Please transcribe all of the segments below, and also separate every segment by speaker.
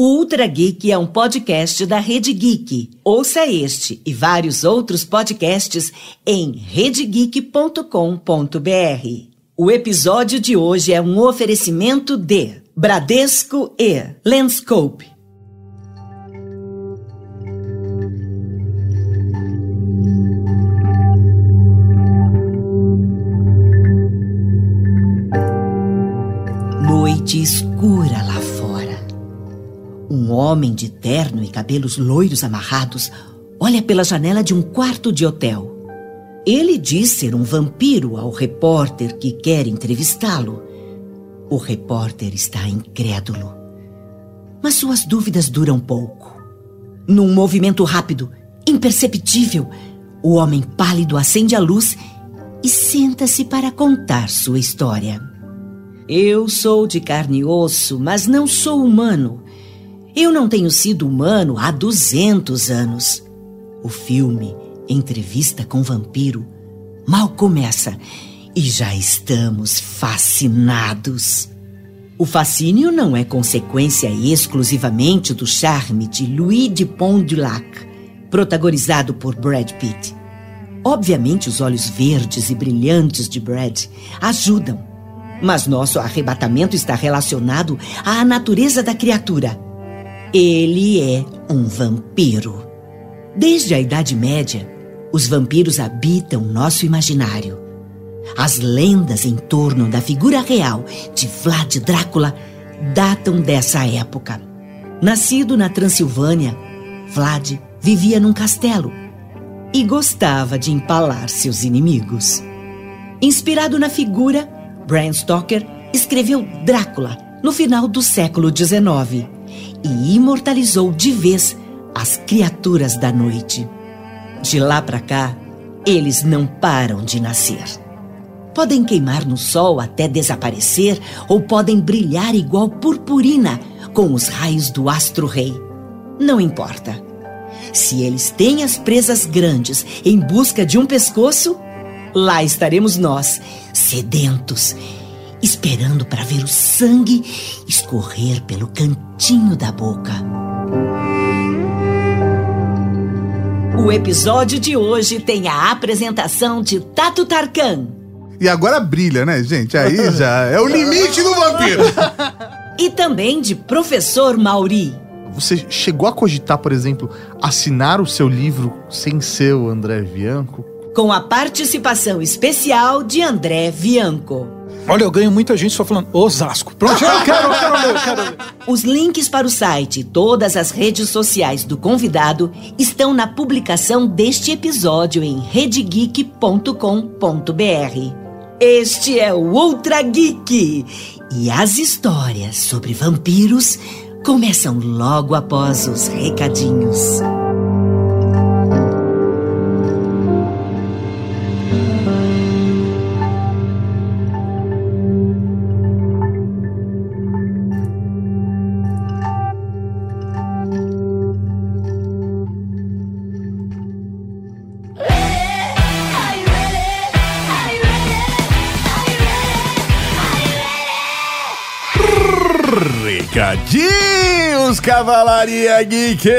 Speaker 1: O Ultra Geek é um podcast da Rede Geek. Ouça este e vários outros podcasts em redegeek.com.br. O episódio de hoje é um oferecimento de Bradesco e Lenscope. Homem de terno e cabelos loiros amarrados olha pela janela de um quarto de hotel. Ele diz ser um vampiro ao repórter que quer entrevistá-lo. O repórter está incrédulo. Mas suas dúvidas duram pouco. Num movimento rápido, imperceptível, o homem pálido acende a luz e senta-se para contar sua história. Eu sou de carne e osso, mas não sou humano. Eu não tenho sido humano há 200 anos. O filme Entrevista com Vampiro mal começa e já estamos fascinados. O fascínio não é consequência exclusivamente do charme de Louis de Pont-du-Lac, protagonizado por Brad Pitt. Obviamente, os olhos verdes e brilhantes de Brad ajudam, mas nosso arrebatamento está relacionado à natureza da criatura. Ele é um vampiro. Desde a Idade Média, os vampiros habitam nosso imaginário. As lendas em torno da figura real de Vlad Drácula datam dessa época. Nascido na Transilvânia, Vlad vivia num castelo e gostava de empalar seus inimigos. Inspirado na figura, Bram Stoker escreveu Drácula no final do século XIX e imortalizou de vez as criaturas da noite. De lá para cá, eles não param de nascer. Podem queimar no sol até desaparecer ou podem brilhar igual purpurina com os raios do astro-rei. Não importa. Se eles têm as presas grandes em busca de um pescoço, lá estaremos nós, sedentos, esperando para ver o sangue escorrer pelo cantinho da boca. O episódio de hoje tem a apresentação de Tato Tarkan.
Speaker 2: E agora brilha, né, gente? Aí já é o limite do vampiro.
Speaker 1: E também de Professor Mauri.
Speaker 3: Você chegou a cogitar, por exemplo, assinar o seu livro sem ser o André Bianco?
Speaker 1: Com a participação especial de André Bianco.
Speaker 4: Olha, eu ganho muita gente só falando Osasco. Pronto, eu quero, eu quero ler, eu quero ler.
Speaker 1: Os links para o site e todas as redes sociais do convidado estão na publicação deste episódio em redegeek.com.br. Este é o Ultra Geek e as histórias sobre vampiros começam logo após os recadinhos.
Speaker 2: Cavalaria Geek!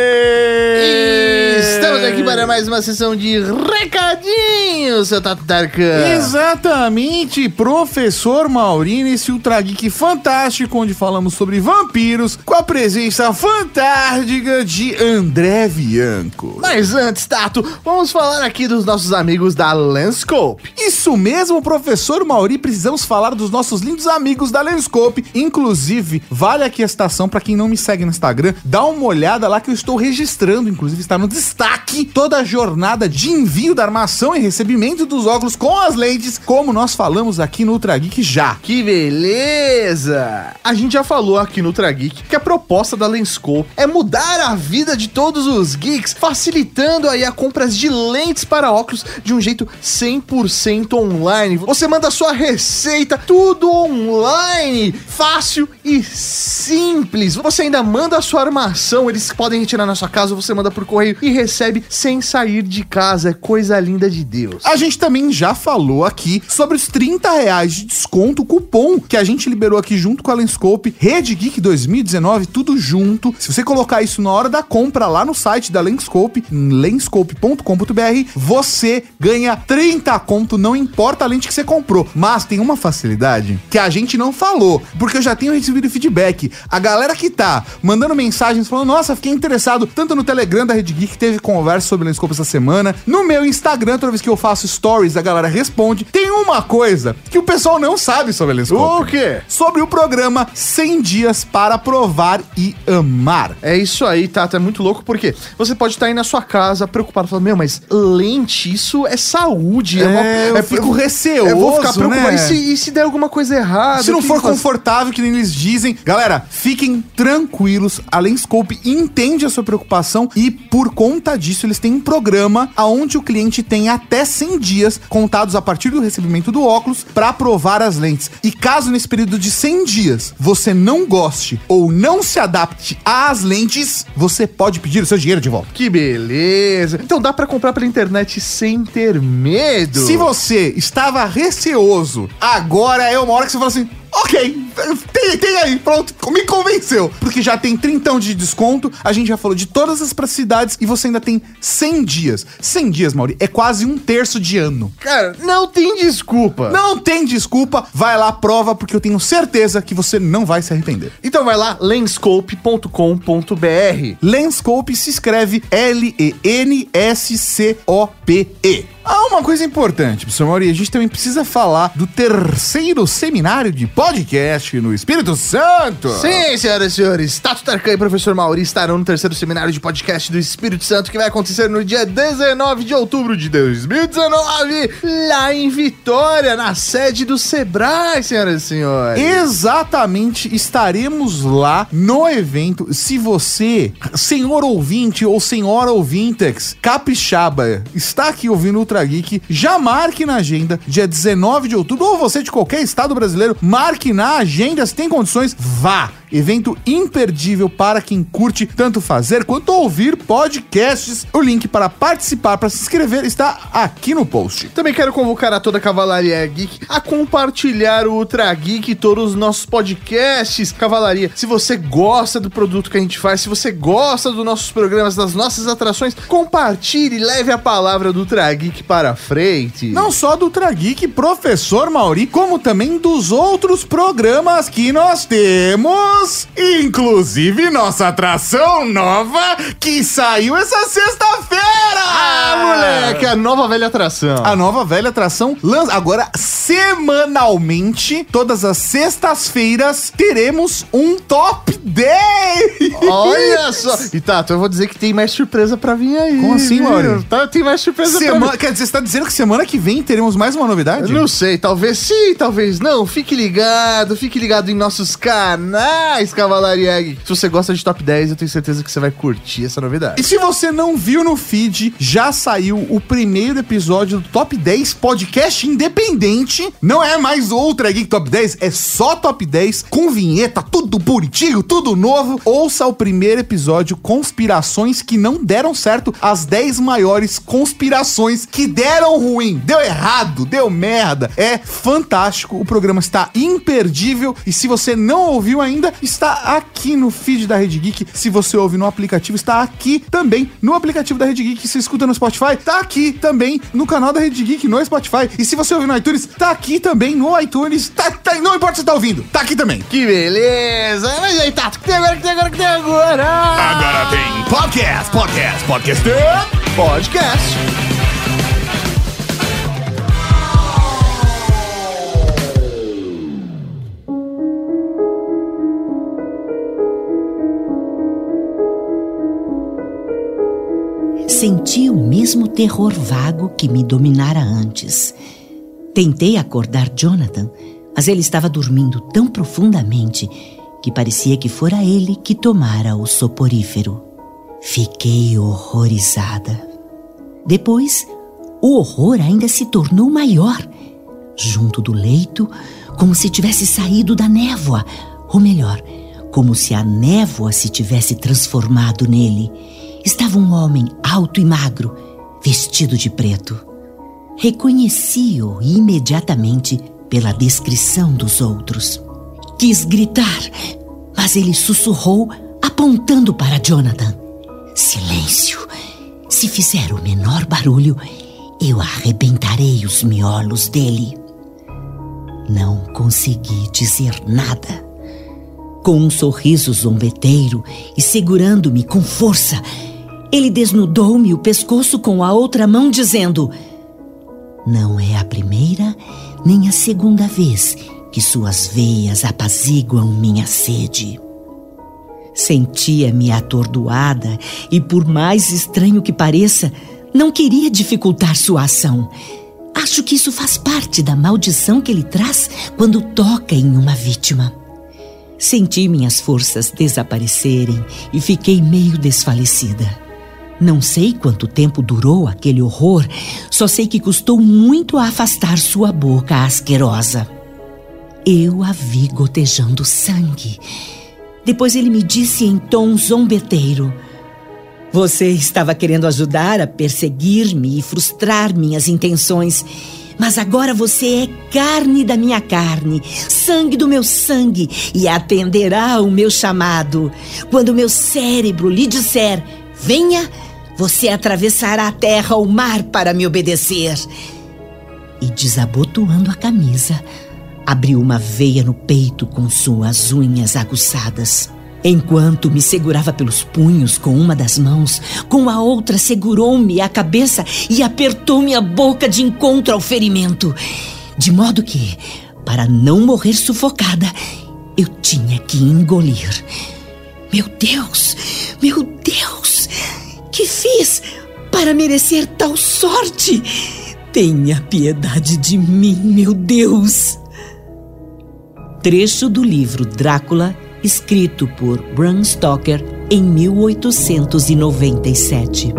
Speaker 3: Estamos aqui para mais uma sessão de recadinhos, seu Tato Tarkan.
Speaker 2: Exatamente, professor Maurino, esse Ultra Geek fantástico, onde falamos sobre vampiros, com a presença fantástica de André Bianco.
Speaker 3: Mas antes, Tato, vamos falar aqui dos nossos amigos da Lenscope.
Speaker 2: Isso mesmo, professor Mauri, precisamos falar dos nossos lindos amigos da Lenscope. Inclusive, vale aqui a citação para quem não me segue no Instagram, dá uma olhada lá que eu estou registrando, inclusive está no destaque, toda a jornada de envio da armação e recebimento dos óculos com as lentes, como nós falamos aqui no Ultra Geek já.
Speaker 3: Que beleza! A gente já falou aqui no Ultra Geek que a proposta da Lenscope é mudar a vida de todos os geeks, facilitando aí a compras de lentes para óculos de um jeito 100% online. Você manda sua receita, tudo online, fácil e simples. Você ainda manda sua armação, eles podem retirar na sua casa, você manda por correio e recebe sem sair de casa. É coisa linda de Deus.
Speaker 2: A gente também já falou aqui sobre os 30 reais de desconto, cupom que a gente liberou aqui junto com a Lenscope, Rede Geek 2019, tudo junto. Se você colocar isso na hora da compra lá no site da Lenscope, em lenscope.com.br, você ganha 30 conto, não importa a lente que você comprou. Mas tem uma facilidade que a gente não falou, porque eu já tenho recebido feedback. A galera que tá mandando mensagens falando, nossa, fiquei interessado tanto no Telegram da Rede Geek, teve conversa sobre a Lenscope essa semana, no meu Instagram, toda vez que eu faço stories, a galera responde. Tem uma coisa que o pessoal não sabe sobre a Lenscope.
Speaker 3: O quê?
Speaker 2: Sobre o programa 100 dias para provar e amar.
Speaker 3: É isso aí, Tato. É muito louco porque você pode estar aí na sua casa preocupado, falando, meu, mas lente, isso é saúde.
Speaker 2: É, eu fico receoso,
Speaker 3: Eu vou ficar preocupado.
Speaker 2: né?
Speaker 3: E, se, e se der alguma coisa errada?
Speaker 2: Se não
Speaker 3: O
Speaker 2: for
Speaker 3: faz?
Speaker 2: confortável, que nem eles dizem, galera, fiquem tranquilos. A Lenscope entende a sua preocupação e, por conta disso, eles têm um programa onde o cliente tem até 100 dias contados a partir do recebimento do óculos para provar as lentes. E caso nesse período de 100 dias você não goste ou não se adapte às lentes, você pode pedir o seu dinheiro de volta.
Speaker 3: Que beleza. Então dá pra comprar pela internet sem ter medo.
Speaker 2: Se você estava receoso, agora é uma hora que você fala assim. Ok, tem, tem aí, pronto, me convenceu. Porque já tem 30 de desconto, a gente já falou de todas as praticidades e você ainda tem 100 dias. 100 dias, Mauri, é quase um terço de ano.
Speaker 3: Cara, não tem desculpa.
Speaker 2: Não tem desculpa, vai lá, prova, porque eu tenho certeza que você não vai se arrepender.
Speaker 3: Então vai lá, lenscope.com.br.
Speaker 2: Lenscope se escreve L-E-N-S-C-O-P-E. Ah, uma coisa importante, professor Mauri, a gente também precisa falar do terceiro seminário de podcast no Espírito Santo.
Speaker 3: Sim, senhoras e senhores, Tato Tarkan e professor Mauri estarão no terceiro seminário de podcast do Espírito Santo que vai acontecer no dia 19 de outubro de 2019, lá em Vitória, na sede do Sebrae, senhoras e senhores.
Speaker 2: Exatamente, estaremos lá no evento. Se você, senhor ouvinte ou senhora ouvintex, capixaba, está aqui ouvindo o Ultra Geek, já marque na agenda, dia 19 de outubro, ou você de qualquer estado brasileiro, marque na agenda, se tem condições, vá. Evento imperdível para quem curte tanto fazer quanto ouvir podcasts. O link para participar, para se inscrever, está aqui no post.
Speaker 3: Também quero convocar a toda a Cavalaria Geek a compartilhar o Ultra Geek e todos os nossos podcasts. Cavalaria, se você gosta do produto que a gente faz, se você gosta dos nossos programas, das nossas atrações, compartilhe e leve a palavra do Ultra Geek para frente.
Speaker 2: Não só do Ultra Geek, professor Mauri, como também dos outros programas que nós temos. Inclusive nossa atração nova que saiu essa sexta-feira!
Speaker 3: Ah, moleque, a nova velha atração.
Speaker 2: A nova velha atração lança agora semanalmente, todas as sextas-feiras, teremos um top 10!
Speaker 3: Olha só. E Tato, eu vou dizer que tem mais surpresa pra vir aí.
Speaker 2: Como assim? Mauri?
Speaker 3: Tá, tem mais surpresa pra
Speaker 2: Semana,
Speaker 3: vir.
Speaker 2: quer dizer, você tá dizendo que semana que vem teremos mais uma novidade?
Speaker 3: Eu não sei, talvez sim, talvez não. Fique ligado, fique ligado em nossos canais, Cavalaria Geek. Se você gosta de top 10, eu tenho certeza que você vai curtir essa novidade.
Speaker 2: E se você não viu no feed, já saiu o primeiro episódio do Top 10 podcast independente. Não é mais outra Geek Top 10, é só Top 10 com vinheta, tudo bonitinho, tudo novo. Ouça o primeiro episódio Conspirações que não deram certo, as 10 maiores conspirações que deram ruim, deu errado, deu merda. É fantástico, o programa está imperdível e se você não ouviu ainda, está aqui no feed da Rede Geek. Se você ouve no aplicativo, está aqui também no aplicativo da Rede Geek. Se escuta no Spotify, tá aqui também no canal da Rede Geek no Spotify. E se você ouve no iTunes, tá aqui também no iTunes. Tá, tá- não importa se tá ouvindo, tá aqui também.
Speaker 3: Que beleza! Mas aí, Tato, o que tem agora, o que tem agora, o que tem agora?
Speaker 2: Agora tem podcast, podcast, podcast.
Speaker 3: Podcast.
Speaker 1: Senti o mesmo terror vago que me dominara antes. Tentei acordar Jonathan, mas ele estava dormindo tão profundamente que parecia que fora ele que tomara o soporífero. Fiquei horrorizada. Depois, o horror ainda se tornou maior. Junto do leito, como se tivesse saído da névoa, ou melhor, Como se a névoa se tivesse transformado nele, estava um homem alto e magro, vestido de preto. Reconheci-o imediatamente pela descrição dos outros. Quis gritar, mas ele sussurrou, apontando para Jonathan: Silêncio! Se fizer o menor barulho, eu arrebentarei os miolos dele. Não consegui dizer nada. Com um sorriso zombeteiro e segurando-me com força, ele desnudou-me o pescoço com a outra mão, dizendo: Não é a primeira nem a segunda vez que suas veias apaziguam minha sede. Sentia-me atordoada e, por mais estranho que pareça, não queria dificultar sua ação. Acho que isso faz parte da maldição que ele traz quando toca em uma vítima. Senti minhas forças desaparecerem e fiquei meio desfalecida. Não sei quanto tempo durou aquele horror, só sei que custou muito a afastar sua boca asquerosa. Eu a vi gotejando sangue. Depois ele me disse em tom zombeteiro: Você estava querendo ajudar a perseguir-me e frustrar minhas intenções. Mas agora você é carne da minha carne, sangue do meu sangue, e atenderá ao meu chamado. Quando meu cérebro lhe disser: Venha, você atravessará a terra ou o mar para me obedecer. E desabotoando a camisa, abriu uma veia no peito com suas unhas aguçadas. Enquanto me segurava pelos punhos com uma das mãos, com a outra segurou-me a cabeça e apertou-me a boca de encontro ao ferimento. De modo que, para não morrer sufocada, eu tinha que engolir. Meu Deus, meu Deus, que fiz para merecer tal sorte? Tenha piedade de mim, meu Deus. Trecho do livro Drácula escrito por Bram Stoker em 1897.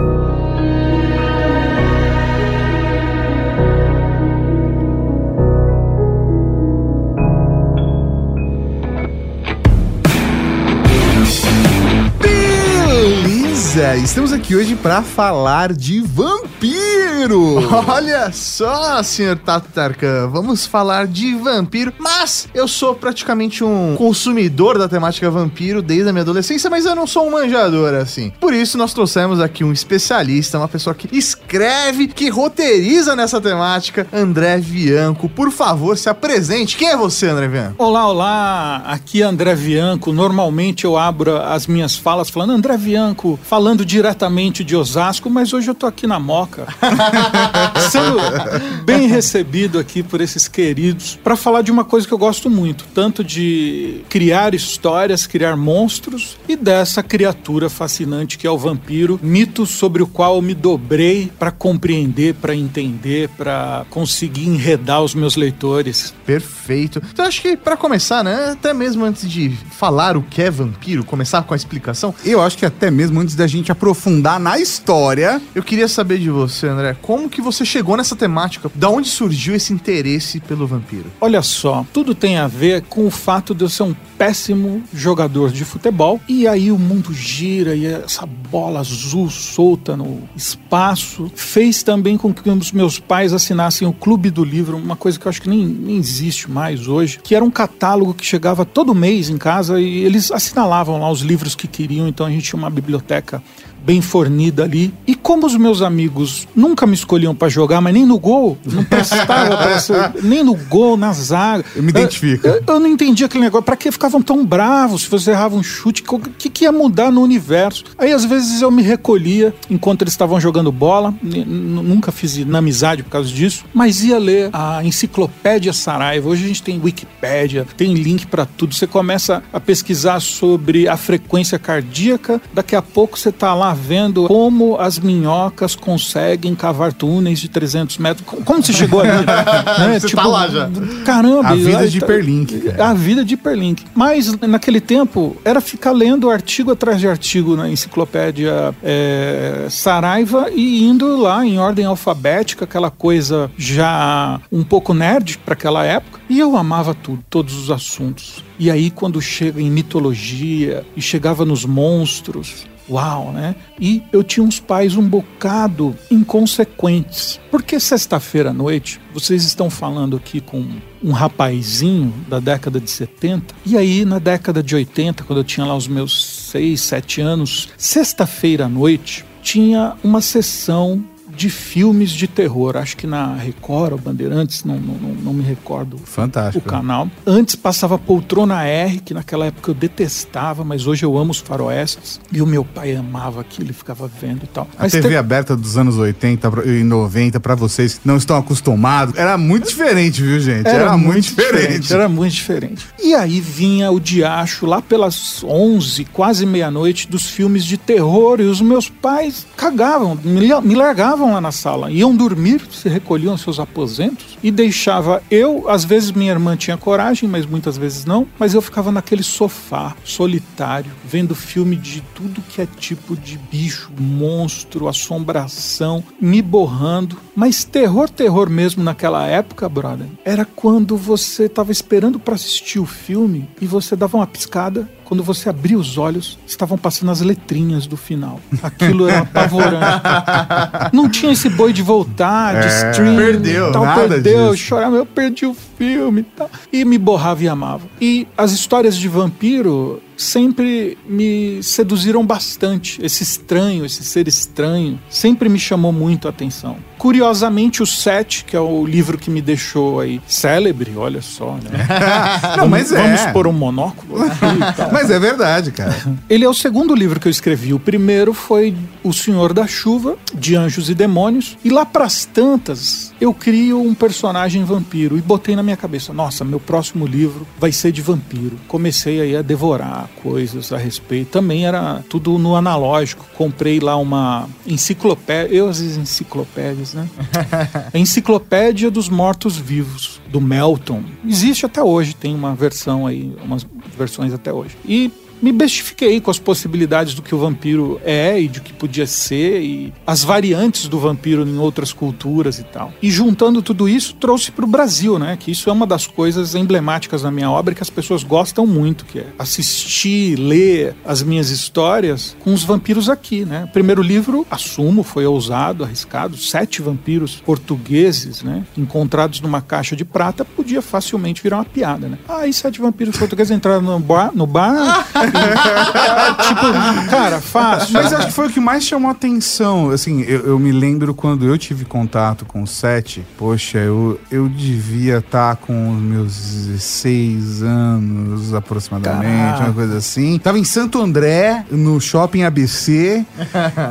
Speaker 2: Beleza! Estamos aqui hoje para falar de vampiro!
Speaker 3: Olha só, senhor Tatarkan, vamos falar de vampiro, mas eu sou praticamente um consumidor da temática vampiro desde a minha adolescência, mas eu não sou um manjador assim. Por isso nós trouxemos aqui um especialista, uma pessoa que escreve, que roteiriza nessa temática, André Vianco. Por favor, se apresente. Quem é você, André Vianco?
Speaker 4: Olá, olá, aqui é André Bianco. Normalmente eu abro as minhas falas falando André Bianco, falando diretamente de Osasco, mas hoje eu tô aqui na Moca, sendo bem recebido aqui por esses queridos para falar de uma coisa que eu gosto muito, tanto de criar histórias, criar monstros e dessa criatura fascinante que é o vampiro, mito sobre o qual eu me dobrei para compreender, para entender, para conseguir enredar os meus leitores.
Speaker 3: Perfeito. Então acho que para começar, né, até mesmo antes de falar o que é vampiro, começar com a explicação,
Speaker 2: Eu acho que até mesmo antes da gente aprofundar na história,
Speaker 3: eu queria saber de você, André, como que você chegou nessa temática? Da onde surgiu esse interesse pelo vampiro?
Speaker 4: Olha só, tudo tem a ver com o fato de eu ser um péssimo jogador de futebol. E aí o mundo gira e essa bola azul solta no espaço fez também com que os meus pais assinassem o Clube do Livro, uma coisa que eu acho que nem, nem existe mais hoje, que era um catálogo que chegava todo mês em casa e eles assinalavam lá os livros que queriam, então a gente tinha uma biblioteca bem fornida ali. E como os meus amigos nunca me escolhiam para jogar, mas nem no gol, não prestava pra ser, nem no gol, na zaga.
Speaker 2: Eu me identifico.
Speaker 4: Eu, eu não entendi aquele negócio. Pra que ficavam tão bravos se você errava um chute? O que, que ia mudar no universo? Aí às vezes eu me recolhia enquanto eles estavam jogando bola. Nunca fiz amizade por causa disso, mas ia ler a enciclopédia Saraiva. Hoje a gente tem Wikipédia, tem link pra tudo. Você começa a pesquisar sobre a frequência cardíaca, daqui a pouco você tá lá vendo como as minhocas conseguem cavar túneis de 300 metros. Co- Como você chegou ali? né?
Speaker 3: Você tá lá já.
Speaker 4: Caramba.
Speaker 2: A vida de
Speaker 4: tá-
Speaker 2: hiperlink, cara.
Speaker 4: A vida de hiperlink. Mas naquele tempo era ficar lendo artigo atrás de artigo na enciclopédia é, Saraiva e indo lá em ordem alfabética, aquela coisa já um pouco nerd para aquela época. E eu amava tudo, todos os assuntos. E aí, quando chega em mitologia e chegava nos monstros, uau, né? E eu tinha uns pais um bocado inconsequentes. Porque sexta-feira à noite, vocês estão falando aqui com um rapazinho da década de 70, e aí na década de 80, quando eu tinha lá os meus 6, 7 anos, sexta-feira à noite, tinha uma sessão de filmes de terror. Acho que na Record ou Bandeirantes, não, não, não me recordo
Speaker 2: Fantástico.
Speaker 4: o canal. Antes passava Poltrona R, que naquela época eu detestava, mas hoje eu amo os faroestes. E o meu pai amava aquilo, ele ficava vendo e tal.
Speaker 2: A
Speaker 4: Mas
Speaker 2: TV
Speaker 4: te-
Speaker 2: aberta dos anos 80 pra- e 90, pra vocês que não estão acostumados, era muito diferente, viu, gente? Era, muito, diferente.
Speaker 4: Era muito diferente. E aí vinha o diacho lá pelas 11, quase meia-noite, dos filmes de terror. E os meus pais cagavam, me, me largavam lá na sala. Iam dormir, se recolhiam aos seus aposentos e deixava eu. Às vezes minha irmã tinha coragem, mas muitas vezes não. Mas eu ficava naquele sofá, solitário, vendo filme de tudo que é tipo de bicho, monstro, assombração, me borrando. Mas terror, terror mesmo naquela época, brother, era quando você tava esperando para assistir o filme e você dava uma piscada. Quando você abria os olhos, estavam passando as letrinhas do final. Aquilo era apavorante. Não tinha esse boi de voltar, de
Speaker 2: É,
Speaker 4: stream.
Speaker 2: perdeu,
Speaker 4: tal,
Speaker 2: nada
Speaker 4: perdeu, eu
Speaker 2: disso.
Speaker 4: chorava, eu perdi o filme e tal. E me borrava e amava. E as histórias de vampiro sempre me seduziram bastante. Esse estranho, esse ser estranho, sempre me chamou muito a atenção. Curiosamente, o Sete, que é o livro que me deixou aí célebre, olha só, né?
Speaker 2: Não, mas é.
Speaker 4: Vamos pôr um monóculo aqui.
Speaker 2: Mas é verdade, cara.
Speaker 4: Ele é o segundo livro que eu escrevi. O primeiro foi O Senhor da Chuva, de Anjos e Demônios. E lá pras tantas, eu crio um personagem vampiro e botei na minha cabeça: nossa, meu próximo livro vai ser de vampiro. Comecei aí a devorar coisas a respeito. Também era tudo no analógico. Comprei lá uma enciclopédia. Eu, às vezes, enciclopédias, né? A Enciclopédia dos Mortos-Vivos, do Melton. Existe até hoje, tem uma versão aí, umas versões até hoje. E me bestifiquei com as possibilidades do que o vampiro é e de que podia ser e as variantes do vampiro em outras culturas e tal. E juntando tudo isso, trouxe para o Brasil, né? Que isso é uma das coisas emblemáticas da minha obra que as pessoas gostam muito, que é assistir, ler as minhas histórias com os vampiros aqui, né? Primeiro livro, assumo, foi ousado, arriscado, sete vampiros portugueses, né? Encontrados numa caixa de prata, podia facilmente virar uma piada, né? Ah, e sete vampiros portugueses entraram no bar, no bar tipo, cara, fácil.
Speaker 2: Mas acho que foi o que mais chamou a atenção. Assim, eu, eu me lembro quando eu tive contato com o Sete. Poxa, eu, eu devia estar com os meus 16 anos aproximadamente,
Speaker 4: Caraca.
Speaker 2: uma coisa assim. Tava em Santo André, no shopping ABC,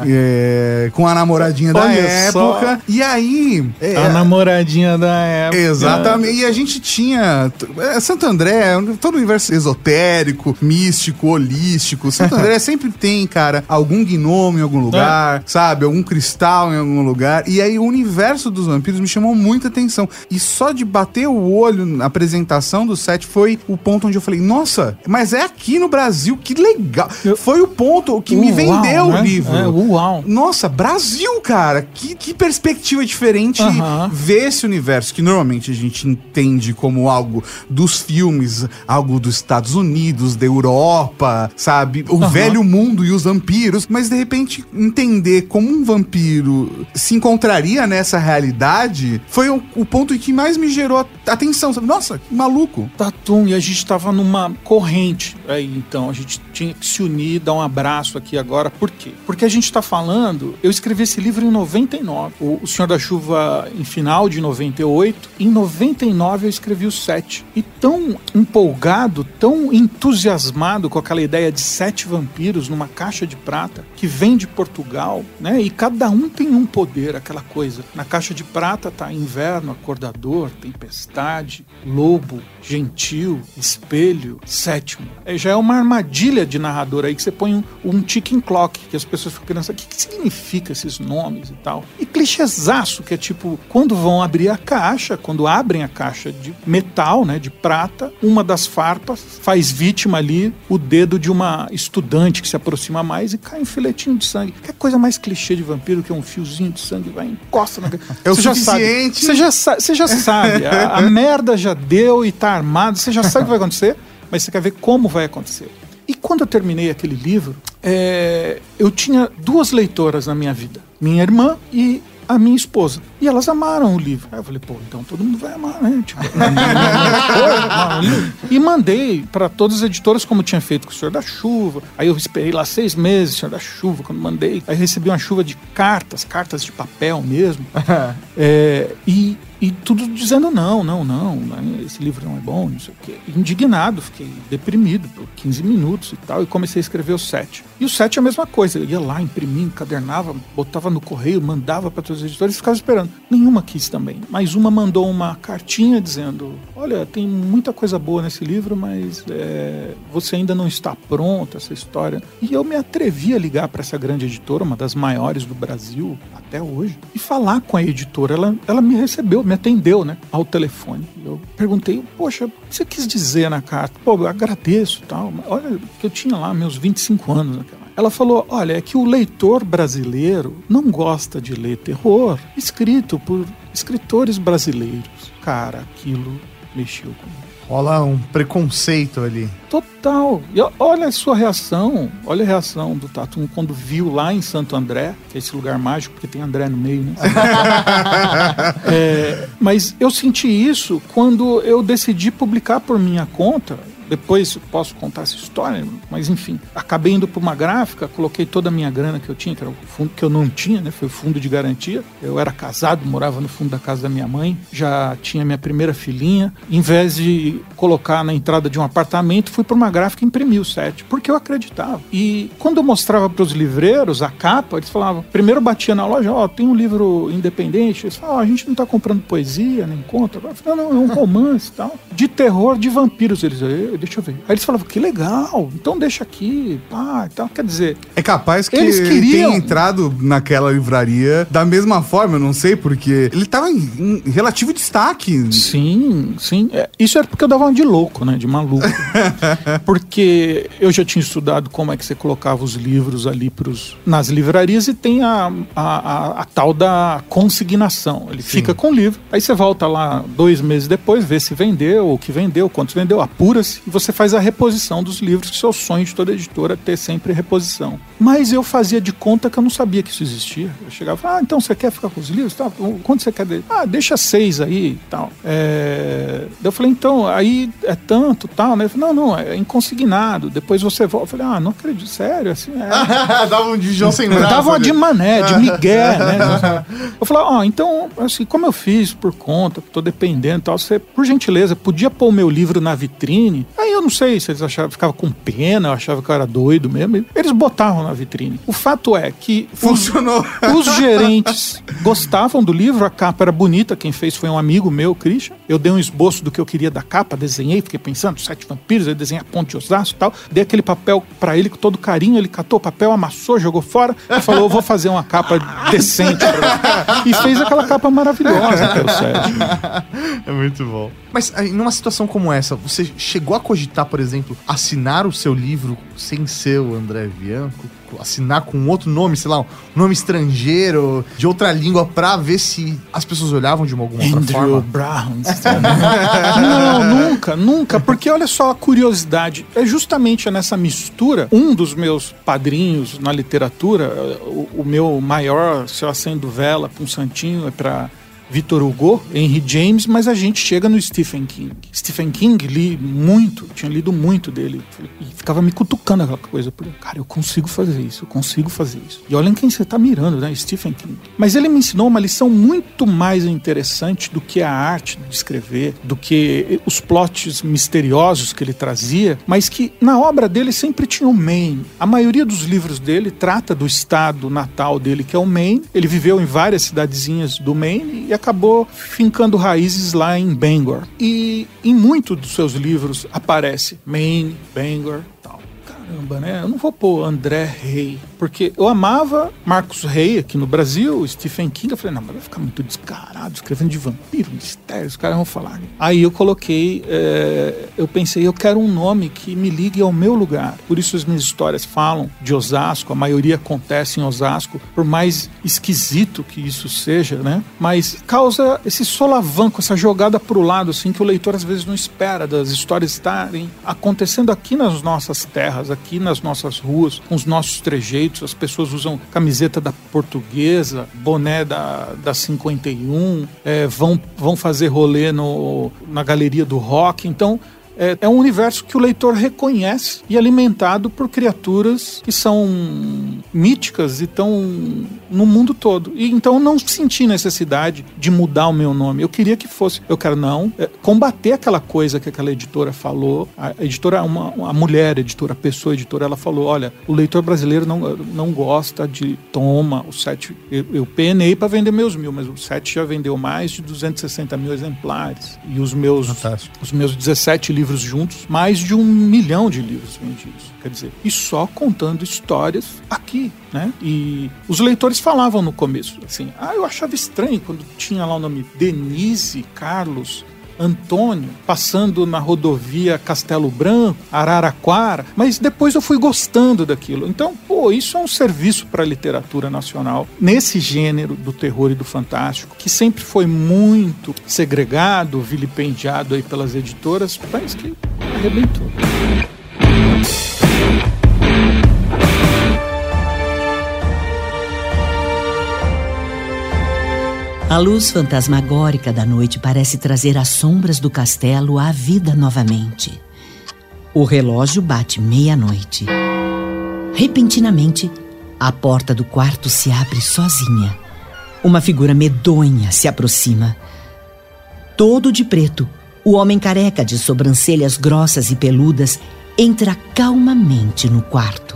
Speaker 2: é, com a namoradinha da
Speaker 4: Olha só.
Speaker 2: época. E aí. é,
Speaker 4: A namoradinha da época.
Speaker 2: Exatamente. E a gente tinha. é, Santo André, todo o universo esotérico, místico, holístico. Santo André sempre tem, cara, algum gnomo em algum lugar, sabe? Algum cristal em algum lugar. E aí o universo dos vampiros me chamou muita atenção. E só de bater o olho na apresentação do set foi o ponto onde eu falei: nossa, mas é aqui no Brasil, que legal.
Speaker 4: Eu-
Speaker 2: Foi o ponto que me vendeu
Speaker 4: né?
Speaker 2: o livro.
Speaker 4: É, uau.
Speaker 2: Nossa, Brasil, cara, que, que perspectiva diferente
Speaker 4: Aham.
Speaker 2: ver esse universo que normalmente a gente entende como algo dos filmes, algo dos Estados Unidos, da Europa, sabe? O
Speaker 4: Aham.
Speaker 2: velho mundo e os vampiros, mas de repente entender como um vampiro se encontraria nessa realidade foi o, o ponto que mais me gerou a- atenção, sabe? Nossa, que maluco.
Speaker 4: Tatum, e a gente tava numa corrente aí, então a gente tinha que se unir, dar um abraço aqui agora. Por quê? Porque a gente tá falando, eu escrevi esse livro em 99, o, o Senhor da Chuva em final de 98, em 99 eu escrevi o 7. E tão empolgado, tão entusiasmado com aquela ideia de sete vampiros numa caixa de prata que vem de Portugal, né? E cada um tem um poder, aquela coisa. Na caixa de prata tá inverno, acordador, tempestade, lobo, gentil, espelho, sétimo. É, já é uma armadilha de narrador aí que você põe um, um ticking clock, que as pessoas ficam pensando, o que, que significa esses nomes e tal. E clichêzaço, que é tipo, quando vão abrir a caixa, quando abrem a caixa de metal, né, de prata, uma das farpas faz vítima ali, o dedo de uma estudante que se aproxima mais e cai um filetinho de sangue. Que coisa mais clichê de vampiro que é um fiozinho de sangue vai encosta na
Speaker 2: É o
Speaker 4: Você já
Speaker 2: suficiente.
Speaker 4: sabe, você já, sa- você já sabe, a, a merda já deu e tá armado, você já sabe o que vai acontecer, mas você quer ver como vai acontecer. E quando eu terminei aquele livro, é, eu tinha duas leitoras na minha vida, minha irmã e a minha esposa. E elas amaram o livro. Aí eu falei, pô, então todo mundo vai amar, né? Tipo, e mandei para todas as editoras, como tinha feito com o Senhor da Chuva. Aí eu esperei lá seis meses, Senhor da Chuva, quando mandei. Aí recebi uma chuva de cartas, cartas de papel mesmo. É, e, e tudo dizendo não, não, não, né, esse livro não é bom, não sei o quê. Indignado, fiquei deprimido por 15 minutos e tal, e comecei a escrever o 7. E o 7 é a mesma coisa, eu ia lá, imprimia, encadernava, botava no correio, mandava para todos os editores e ficava esperando. Nenhuma quis também, mas uma mandou uma cartinha dizendo: Olha, tem muita coisa boa nesse livro, mas é, você ainda não está pronto, essa história. E eu me atrevi a ligar para essa grande editora, uma das maiores do Brasil até hoje, e falar com a editora. Ela, ela me recebeu, me atendeu, né, ao telefone. Eu perguntei, poxa, o que você quis dizer na carta? Pô, eu agradeço tal. Olha, que eu tinha lá meus 25 anos naquela. Ela falou: olha, é que o leitor brasileiro não gosta de ler terror escrito por escritores brasileiros. Cara, aquilo mexeu comigo.
Speaker 3: Rola um preconceito ali.
Speaker 4: Total. E olha a sua reação. Olha a reação do Tatum quando viu lá em Santo André, que é esse lugar mágico, porque tem André no meio, né? É, mas eu senti isso quando eu decidi publicar por minha conta. Depois posso contar essa história, mas enfim. Acabei indo para uma gráfica, coloquei toda a minha grana que eu tinha, que era o fundo que eu não tinha, né? Foi o fundo de garantia. Eu era casado, morava no fundo da casa da minha mãe, já tinha minha primeira filhinha. Em vez de colocar na entrada de um apartamento, fui para uma gráfica e imprimi o set, porque eu acreditava. E quando eu mostrava para os livreiros a capa, eles falavam, primeiro batia na loja, ó, tem um livro independente. Eles falavam, ó, a gente não tá comprando poesia, nem conta. Eu falei, não, não, é um romance e tal. De terror de vampiros. Eles, "Eh, deixa eu ver. Aí eles falavam, que legal, então deixa aqui, pá, e tal. Quer dizer,
Speaker 2: É capaz que
Speaker 4: Eles queriam-
Speaker 2: tenha entrado naquela livraria da mesma forma, eu não sei, porque ele tava em, em relativo destaque.
Speaker 4: Sim, sim. É, isso era porque eu dava uma de louco, né? De maluco. porque eu já tinha estudado como é que você colocava os livros ali pros, nas livrarias e tem a, a, a- a tal da consignação. Ele fica com o livro, aí você volta lá dois meses depois, vê se vendeu, o que vendeu, quantos vendeu, apura-se você faz a reposição dos livros, que isso é o sonho de toda editora, ter sempre reposição. Mas eu fazia de conta que eu não sabia que isso existia. Eu chegava, ah, então você quer ficar com os livros? Tá, quanto você quer dele? Ah, deixa seis aí e tal. É... Eu falei, então, aí é tanto tal, né? Falou, não, não, é inconsignado. Depois você volta. Eu falei, ah, não acredito, sério, assim, é.
Speaker 3: Dava um de João sem braço.
Speaker 4: Dava uma de mané, de migué, né? Eu falei, ó, então, assim, como eu fiz por conta, tô dependendo e tal, você, por gentileza, podia pôr o meu livro na vitrine? Aí eu não sei se eles achavam, ficava com pena, eu achava que eu era doido mesmo. Eles botavam na vitrine. O fato é que os,
Speaker 2: Funcionou.
Speaker 4: os gerentes gostavam do livro, a capa era bonita, quem fez foi um amigo meu, Christian. Eu dei um esboço do que eu queria da capa, desenhei, fiquei pensando, sete vampiros, eu desenhei a ponte de Osasco e tal. Dei aquele papel pra ele com todo carinho, ele catou o papel, amassou, jogou fora e falou: Eu vou fazer uma capa decente pra você. E fez aquela capa maravilhosa que é o Sérgio.
Speaker 3: É muito bom. Mas numa situação como essa, você chegou a cogitar, por exemplo, assinar o seu livro sem ser o André Bianco? Assinar com outro nome, sei lá, um nome estrangeiro, de outra língua, pra ver se as pessoas olhavam de uma alguma outra
Speaker 4: Andrew
Speaker 3: forma?
Speaker 4: Brown. Não, nunca, nunca. Porque olha só a curiosidade. É justamente nessa mistura. Um dos meus padrinhos na literatura, o, o meu maior, se eu acendo vela para um santinho, é para Victor Hugo, Henry James, mas a gente chega no Stephen King. Stephen King li muito, tinha lido muito dele. E ficava me cutucando aquela coisa. Porque, cara, eu consigo fazer isso, eu consigo fazer isso. E olha em quem você tá mirando, né? Stephen King. Mas ele me ensinou uma lição muito mais interessante do que a arte de escrever, do que os plots misteriosos que ele trazia, mas que na obra dele sempre tinha o Maine. A maioria dos livros dele trata do estado natal dele, que é o Maine. Ele viveu em várias cidadezinhas do Maine e acabou fincando raízes lá em Bangor. E em muitos dos seus livros aparece Maine, Bangor, tal. Cara, caramba, né? Eu não vou pôr André Rey, porque eu amava Marcos Rey aqui no Brasil, Stephen King. Eu falei, não, mas vai ficar muito descarado escrevendo de vampiro, mistério, os caras vão falar. Aí eu coloquei, é, eu pensei, eu quero um nome que me ligue ao meu lugar. Por isso as minhas histórias falam de Osasco, a maioria acontece em Osasco, por mais esquisito que isso seja, né? Mas causa esse solavanco, essa jogada pro lado, assim, que o leitor às vezes não espera das histórias estarem acontecendo aqui nas nossas terras, aqui nas nossas ruas, com os nossos trejeitos. As pessoas usam camiseta da portuguesa, boné da, da 51, é, vão, vão fazer rolê no, na galeria do rock. Então, é, é um universo que o leitor reconhece e é alimentado por criaturas que são míticas e estão no mundo todo. E então eu não senti necessidade de mudar o meu nome. Eu queria que fosse. Eu quero não é, combater aquela coisa que aquela editora falou. A editora, uma, uma mulher editora, a pessoa editora, ela falou: olha, o leitor brasileiro não, não gosta de toma o sete. Eu, eu penei para vender meus mil, mas o sete já vendeu mais de 260 mil exemplares. E os meus, Fantástico. os meus 17 livros livros juntos, mais de um milhão de livros vendidos. Quer dizer, e só contando histórias aqui, né? E os leitores falavam no começo, assim, ah, eu achava estranho quando tinha lá o nome Denise Carlos Antônio, passando na rodovia Castelo Branco, Araraquara, mas depois eu fui gostando daquilo. Então, pô, isso é um serviço para a literatura nacional, nesse gênero do terror e do fantástico, que sempre foi muito segregado, vilipendiado aí pelas editoras, mas que arrebentou.
Speaker 1: A luz fantasmagórica da noite parece trazer as sombras do castelo à vida novamente. O relógio bate meia-noite. Repentinamente, a porta do quarto se abre sozinha. Uma figura medonha se aproxima. Todo de preto, o homem careca de sobrancelhas grossas e peludas entra calmamente no quarto.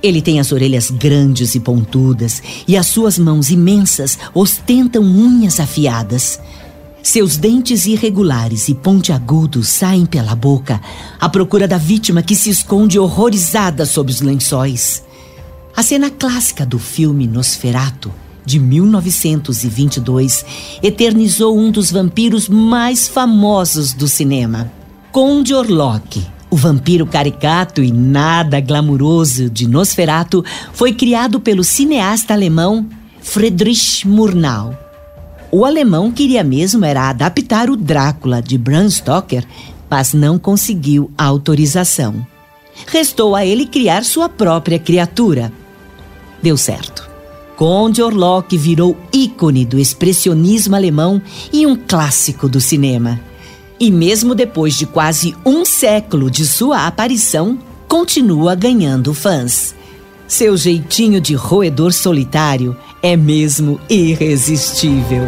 Speaker 1: Ele tem as orelhas grandes e pontudas e as suas mãos imensas ostentam unhas afiadas. Seus dentes irregulares e pontiagudos saem pela boca à procura da vítima que se esconde horrorizada sob os lençóis. A cena clássica do filme Nosferato, de 1922, eternizou um dos vampiros mais famosos do cinema, Conde Orlok o vampiro caricato e nada glamuroso de Nosferatu foi criado pelo cineasta alemão Friedrich Murnau. O alemão queria mesmo era adaptar o Drácula de Bram Stoker, mas não conseguiu a autorização. Restou a ele criar sua própria criatura. Deu certo. Conde Orlok virou ícone do expressionismo alemão e um clássico do cinema. E mesmo depois de quase um século de sua aparição, continua ganhando fãs. Seu jeitinho de roedor solitário é mesmo irresistível.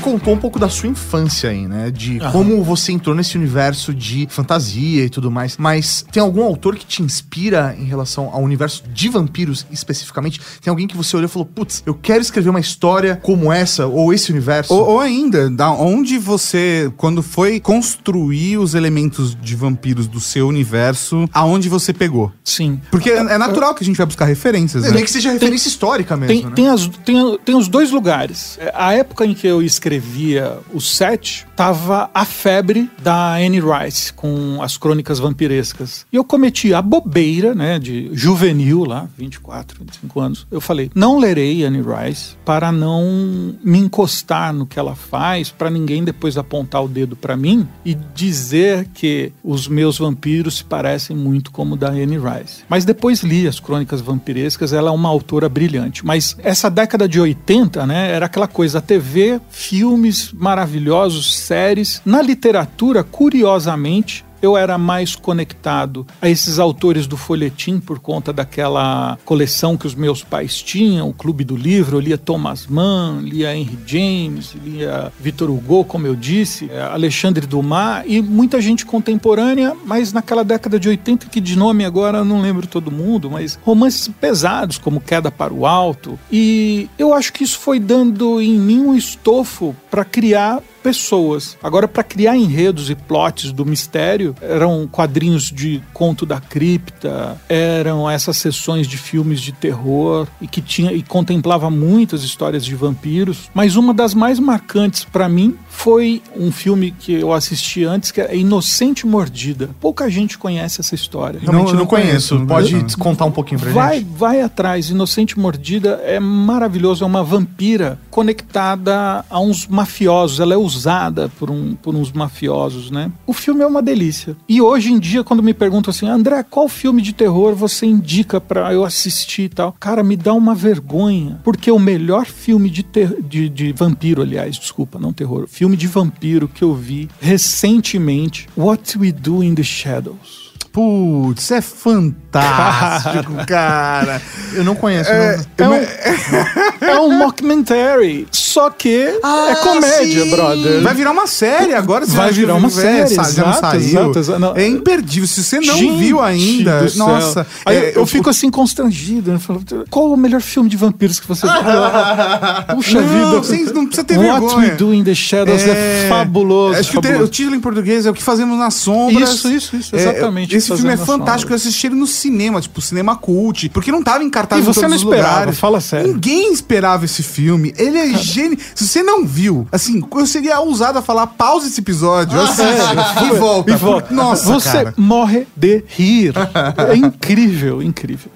Speaker 3: Contou um pouco da sua infância aí, né? De Aham. como você entrou nesse universo de fantasia e tudo mais. Mas tem algum autor que te inspira em relação ao universo de vampiros especificamente? Tem alguém que você olhou e falou, putz, eu quero escrever uma história como essa, ou esse universo?
Speaker 2: Ou, ou ainda, da onde você, quando foi construir os elementos de vampiros do seu universo, aonde você pegou?
Speaker 4: Sim.
Speaker 2: Porque é, é natural que a gente vai buscar referências,
Speaker 3: né? Nem que seja referência tem, histórica mesmo,
Speaker 4: tem,
Speaker 3: né?
Speaker 4: tem, as, tem, tem os dois lugares. É, a época em que eu escrevi escrevia o set, tava a febre da Anne Rice com as crônicas vampirescas. E eu cometi a bobeira, né, de juvenil lá, 24, 25 anos. Eu falei: "Não lerei Anne Rice para não me encostar no que ela faz, para ninguém depois apontar o dedo para mim e dizer que os meus vampiros se parecem muito como o da Anne Rice". Mas depois li as crônicas vampirescas, ela é uma autora brilhante, mas essa década de 80, né, era aquela coisa a TV, filme filmes maravilhosos, séries. Na literatura, curiosamente, eu era mais conectado a esses autores do folhetim por conta daquela coleção que os meus pais tinham, o Clube do Livro. Eu lia Thomas Mann, lia Henry James, lia Victor Hugo, como eu disse, eh, Alexandre Dumas e muita gente contemporânea, mas naquela década de 80, que de nome agora não lembro todo mundo, mas romances pesados como Queda para o Alto. E eu acho que isso foi dando em mim um estofo para criar pessoas. Agora, para criar enredos e plots do mistério, eram quadrinhos de conto da cripta, eram essas sessões de filmes de terror e que tinha e contemplava muitas histórias de vampiros. Mas uma das mais marcantes para mim foi um filme que eu assisti antes, que é Inocente Mordida. Pouca gente conhece essa história.
Speaker 2: Realmente não, conheço.
Speaker 3: conheço. Pode
Speaker 2: Não.
Speaker 3: contar um pouquinho pra
Speaker 4: Vai,
Speaker 3: gente?
Speaker 4: vai atrás. Inocente Mordida é maravilhoso. É uma vampira conectada a uns mafiosos. Ela é usada por, um, por uns mafiosos, né? O filme é uma delícia. E hoje em dia, quando me perguntam assim, André, qual filme de terror você indica pra eu assistir e tal? Cara, me dá uma vergonha. Porque o melhor filme de, ter, de, de vampiro, aliás, desculpa, não terror. Filme de vampiro que eu vi recentemente, What We Do in the Shadows.
Speaker 2: Putz, é fantástico, cara.
Speaker 3: Eu não conheço.
Speaker 2: É,
Speaker 3: não.
Speaker 4: É um, é um mockumentary, só que é comédia,
Speaker 2: sim.
Speaker 4: brother.
Speaker 2: Vai virar uma série agora. você
Speaker 4: Vai virar uma
Speaker 2: é,
Speaker 4: série,
Speaker 2: sa- já não
Speaker 4: exato,
Speaker 2: saiu.
Speaker 4: exato, exato. Não,
Speaker 2: É imperdível. Se você não
Speaker 4: Gente
Speaker 2: viu ainda, nossa.
Speaker 4: Aí
Speaker 2: é,
Speaker 4: eu, fico assim constrangido. Eu falo, qual o melhor filme de vampiros que você Puxa
Speaker 2: Não,
Speaker 4: vida.
Speaker 2: não precisa ter
Speaker 4: What
Speaker 2: vergonha.
Speaker 4: We Do in the Shadows é, fabuloso.
Speaker 2: Acho que o
Speaker 4: fabuloso.
Speaker 2: título em português é O que Fazemos nas Sombras.
Speaker 4: Isso, isso, isso,
Speaker 2: É,
Speaker 4: exatamente,
Speaker 2: esse filme é fantástico. Eu assisti ele no cinema, tipo, cinema cult. Porque não tava em cartaz
Speaker 4: E
Speaker 2: em
Speaker 4: você
Speaker 2: todos
Speaker 4: não
Speaker 2: os
Speaker 4: esperava,
Speaker 2: lugares.
Speaker 4: fala sério.
Speaker 2: Ninguém esperava esse filme. Ele é gênio. Se você não viu, assim, eu seria ousado a falar, pausa esse episódio, assiste e volta.
Speaker 4: E volta.
Speaker 2: Nossa,
Speaker 4: Você
Speaker 2: cara.
Speaker 4: morre de rir. É incrível, incrível.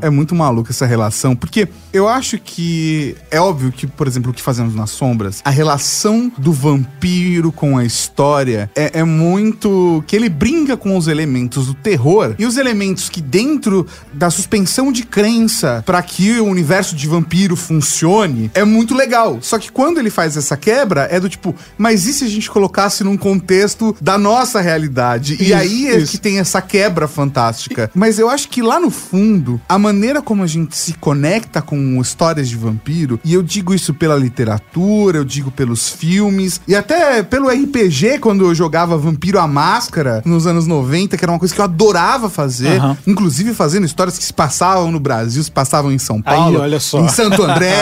Speaker 2: É muito maluco essa relação, porque eu acho que é óbvio que, por exemplo, o que fazemos nas sombras, a relação do vampiro com a história é, é muito que ele brinca com os elementos do terror e os elementos que dentro da suspensão de crença para que o universo de vampiro funcione é muito legal. Só que quando ele faz essa quebra é do tipo, mas e se a gente colocasse num contexto da nossa realidade? e
Speaker 4: Isso,
Speaker 2: aí é
Speaker 4: isso.
Speaker 2: que tem essa quebra fantástica. Mas eu acho que lá no fundo, a maneira como a gente se conecta com histórias de vampiro, e eu digo isso pela literatura, eu digo pelos filmes, e até pelo RPG, quando eu jogava Vampiro à Máscara nos anos 90, que era uma coisa que eu adorava fazer,
Speaker 4: Aham.
Speaker 2: inclusive fazendo histórias que se passavam no Brasil, se passavam em São Paulo,
Speaker 4: olha só.
Speaker 2: em Santo André,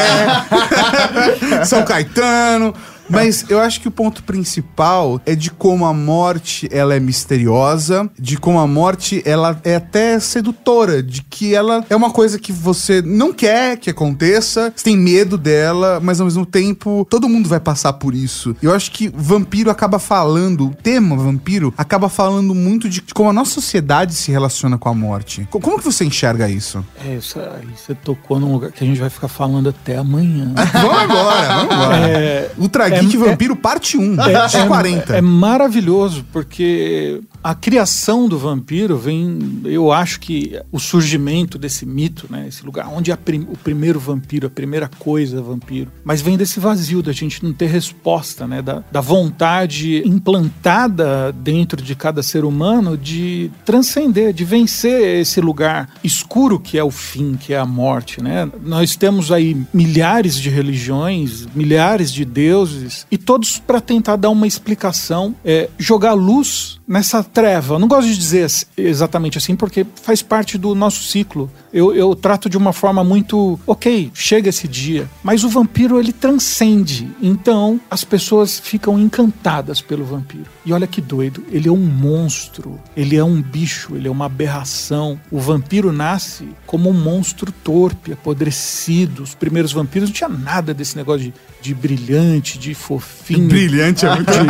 Speaker 2: São Caetano. Mas eu acho que o ponto principal é de como a morte ela é misteriosa, de como a morte ela é até sedutora, de que ela é uma coisa que você não quer que aconteça, você tem medo dela, mas ao mesmo tempo todo mundo vai passar por isso. Eu acho que vampiro acaba falando, o tema vampiro acaba falando muito de como a nossa sociedade se relaciona com a morte. Co- Como que você enxerga isso?
Speaker 4: É, isso aí você tocou num lugar que a gente vai ficar falando até amanhã.
Speaker 2: vamos agora, vamos agora.
Speaker 4: É,
Speaker 2: Ultra Geek
Speaker 4: é-
Speaker 2: Vampiro parte 1, de 40.
Speaker 4: É, é maravilhoso, porque a criação do vampiro vem. Eu acho que o surgimento desse mito, né? Esse lugar onde prim- o primeiro vampiro, a primeira coisa é vampiro. Mas vem desse vazio da gente não ter resposta, né? Da, da vontade implantada dentro de cada ser humano de transcender, de vencer esse lugar escuro que é o fim, que é a morte, né? Nós temos aí milhares de religiões, milhares de deuses, e todos para tentar dar uma explicação, é, jogar luz nessa treva. Eu não gosto de dizer exatamente assim, porque faz parte do nosso ciclo. Eu, eu trato de uma forma muito, ok, chega esse dia. Mas o vampiro, ele transcende. Então, as pessoas ficam encantadas pelo vampiro. E olha que doido, ele é um monstro, ele é um bicho, ele é uma aberração. O vampiro nasce como um monstro torpe, apodrecido. Os primeiros vampiros não tinha nada desse negócio de, de brilhante, de fofinho.
Speaker 2: Brilhante é muito.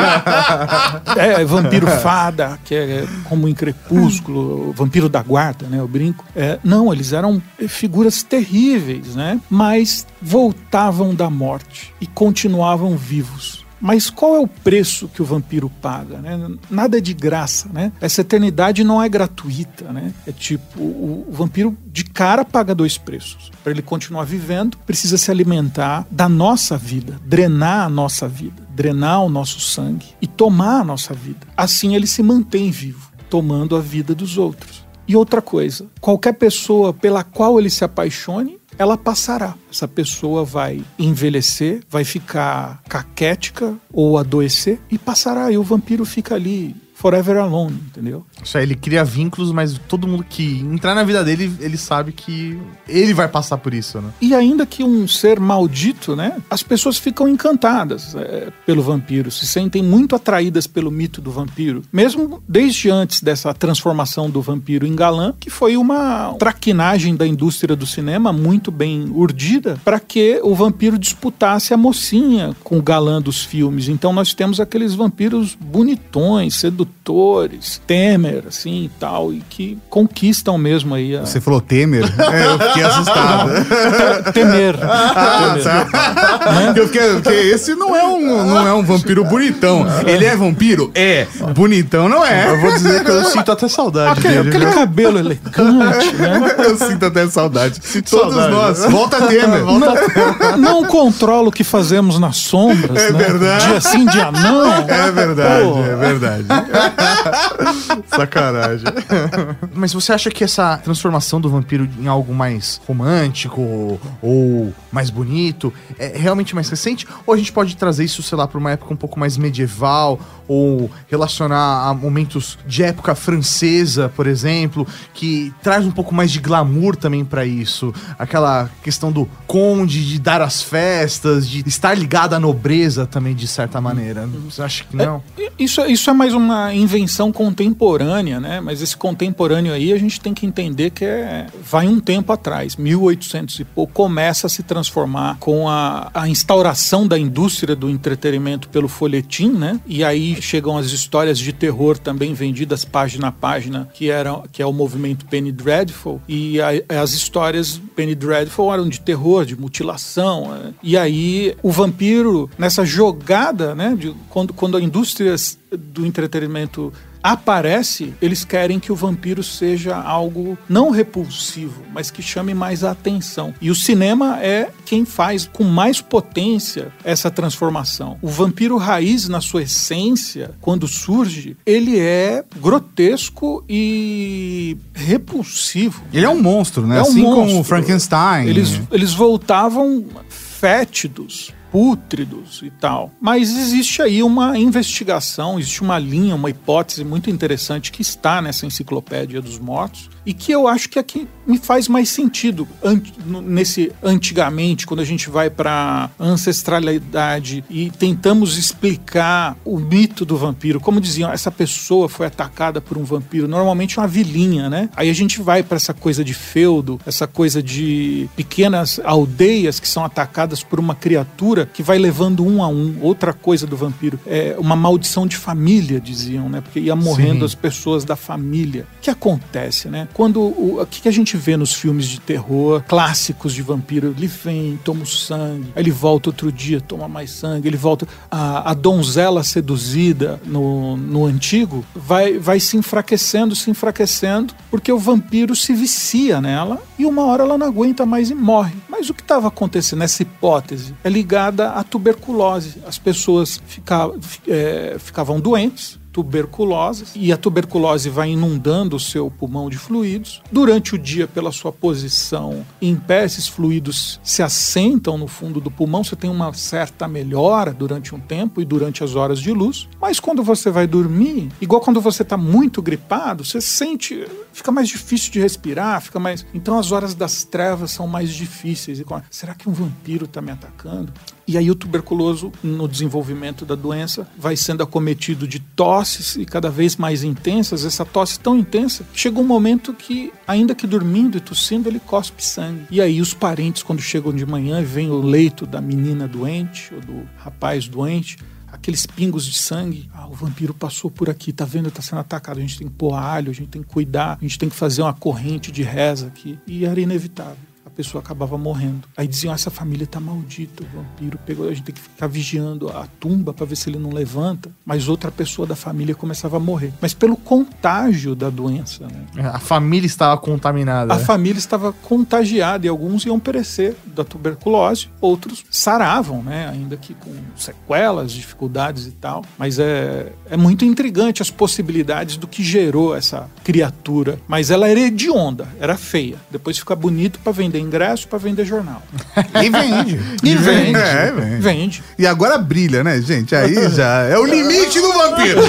Speaker 4: É, vampiro fada, que é como em Crepúsculo, vampiro da guarda, né? Eu brinco. É, não, eles eram figuras terríveis, né? Mas voltavam da morte e continuavam vivos. Mas qual é o preço que o vampiro paga? Né? Nada é de graça, né? Essa eternidade não é gratuita, né? É tipo, o, o vampiro de cara paga dois preços. Para ele continuar vivendo, precisa se alimentar da nossa vida, drenar a nossa vida, drenar o nosso sangue e tomar a nossa vida. Assim ele se mantém vivo, tomando a vida dos outros. E outra coisa, qualquer pessoa pela qual ele se apaixone, ela passará. Essa pessoa vai envelhecer, vai ficar caquética ou adoecer e passará. E o vampiro fica ali forever alone, entendeu?
Speaker 3: Isso aí, ele cria vínculos, mas todo mundo que entrar na vida dele, ele sabe que ele vai passar por isso, né?
Speaker 4: E ainda que um ser maldito, né? As pessoas ficam encantadas é, pelo vampiro, se sentem muito atraídas pelo mito do vampiro, mesmo desde antes dessa transformação do vampiro em galã, que foi uma traquinagem da indústria do cinema muito bem urdida para que o vampiro disputasse a mocinha com o galã dos filmes. Então nós temos aqueles vampiros bonitões, sedutores, Temer, assim e tal, e que conquistam mesmo aí a...
Speaker 2: Você falou Temer? é, eu fiquei assustado.
Speaker 4: Temer.
Speaker 2: Ah, tá. Eu fiquei, porque esse não é, um, não é um vampiro bonitão. Ele é vampiro? É. Bonitão não é.
Speaker 3: Eu vou dizer que eu sinto até saudade
Speaker 4: Aquele,
Speaker 3: dele.
Speaker 4: aquele
Speaker 3: viu?
Speaker 4: cabelo elegante, né?
Speaker 2: Eu sinto até saudade. Todos
Speaker 3: saudade.
Speaker 2: nós. Volta Temer.
Speaker 4: Não, não controla o que fazemos nas sombras,
Speaker 2: É
Speaker 4: né?
Speaker 2: verdade.
Speaker 4: Dia sim, dia não.
Speaker 2: É verdade,
Speaker 4: Pô.
Speaker 2: é verdade.
Speaker 3: Sacanagem. Mas você acha que essa transformação do vampiro em algo mais romântico ou mais bonito é realmente mais recente? Ou a gente pode trazer isso, sei lá, para uma época um pouco mais medieval ou relacionar a momentos de época francesa, por exemplo, que traz um pouco mais de glamour também para isso? Aquela questão do conde, de dar as festas, de estar ligado à nobreza também, de certa maneira. Você acha que não?
Speaker 4: Isso, isso é mais uma invenção contemporânea, né? Mas esse contemporâneo aí a gente tem que entender que é, vai um tempo atrás, 1800 e pouco, começa a se transformar com a, a instauração da indústria do entretenimento pelo folhetim, né? E aí chegam as histórias de terror também vendidas página a página, que, era, que é o movimento Penny Dreadful. E a- as histórias Penny Dreadful eram de terror, de mutilação. né? E aí o vampiro, nessa jogada, né? De, quando, quando a indústria do entretenimento aparece, eles querem que o vampiro seja algo não repulsivo, mas que chame mais a atenção. E o cinema é quem faz com mais potência essa transformação. O vampiro raiz, na sua essência, quando surge, ele é grotesco e repulsivo.
Speaker 2: Ele é um monstro, né?
Speaker 4: É um
Speaker 2: assim como
Speaker 4: monstro.
Speaker 2: o Frankenstein.
Speaker 4: Eles, eles voltavam fétidos, pútridos e tal. Mas existe aí uma investigação, existe uma linha, uma hipótese muito interessante que está nessa enciclopédia dos mortos e que eu acho que aqui me faz mais sentido an- nesse antigamente, quando a gente vai para ancestralidade e tentamos explicar o mito do vampiro, como diziam, essa pessoa foi atacada por um vampiro, normalmente uma vilinha, né? Aí a gente vai para essa coisa de feudo, essa coisa de pequenas aldeias que são atacadas por uma criatura que vai levando um a um. Outra coisa do vampiro é uma maldição de família, diziam, né? Porque ia morrendo
Speaker 2: Sim.
Speaker 4: as pessoas da família. O que acontece, né? Quando o, o que que a gente vê nos filmes de terror clássicos de vampiro? Ele vem, toma o sangue, aí ele volta outro dia, toma mais sangue, ele volta. A, a donzela seduzida no, no antigo vai, vai se enfraquecendo, se enfraquecendo, porque o vampiro se vicia nela e uma hora ela não aguenta mais e morre. Mas o que estava acontecendo nessa hipótese é ligada à tuberculose. As pessoas é, ficavam doentes, tuberculoses e a tuberculose vai inundando o seu pulmão de fluidos. Durante o dia, pela sua posição em pé, esses fluidos se assentam no fundo do pulmão, você tem uma certa melhora durante um tempo e durante as horas de luz. Mas quando você vai dormir, igual quando você está muito gripado, você sente, fica mais difícil de respirar, fica mais. Então as horas das trevas são mais difíceis. Será que um vampiro está me atacando? E aí o tuberculoso, no desenvolvimento da doença, vai sendo acometido de tosses e cada vez mais intensas. Essa tosse tão intensa, chega um momento que, ainda que dormindo e tossindo, ele cospe sangue. E aí os parentes, quando chegam de manhã e veem o leito da menina doente ou do rapaz doente, aqueles pingos de sangue, ah, o vampiro passou por aqui, tá vendo, tá sendo atacado, a gente tem que pôr alho, a gente tem que cuidar, a gente tem que fazer uma corrente de reza aqui. E era inevitável a pessoa acabava morrendo. Aí diziam: essa família tá maldita, o vampiro pegou, a gente tem que ficar vigiando a tumba para ver se ele não levanta. Mas outra pessoa da família começava a morrer. Mas pelo contágio da doença, né?
Speaker 3: A família estava contaminada.
Speaker 4: A família estava contagiada e alguns iam perecer da tuberculose, outros saravam, né? Ainda que com sequelas, dificuldades e tal. Mas é, é muito intrigante as possibilidades do que gerou essa criatura. Mas ela era hedionda, era feia. Depois fica bonito para vender ingresso para vender jornal.
Speaker 2: E vende.
Speaker 4: E vende.
Speaker 2: É, vende.
Speaker 4: Vende.
Speaker 2: E agora brilha, né, gente? Aí já é o limite do vampiro.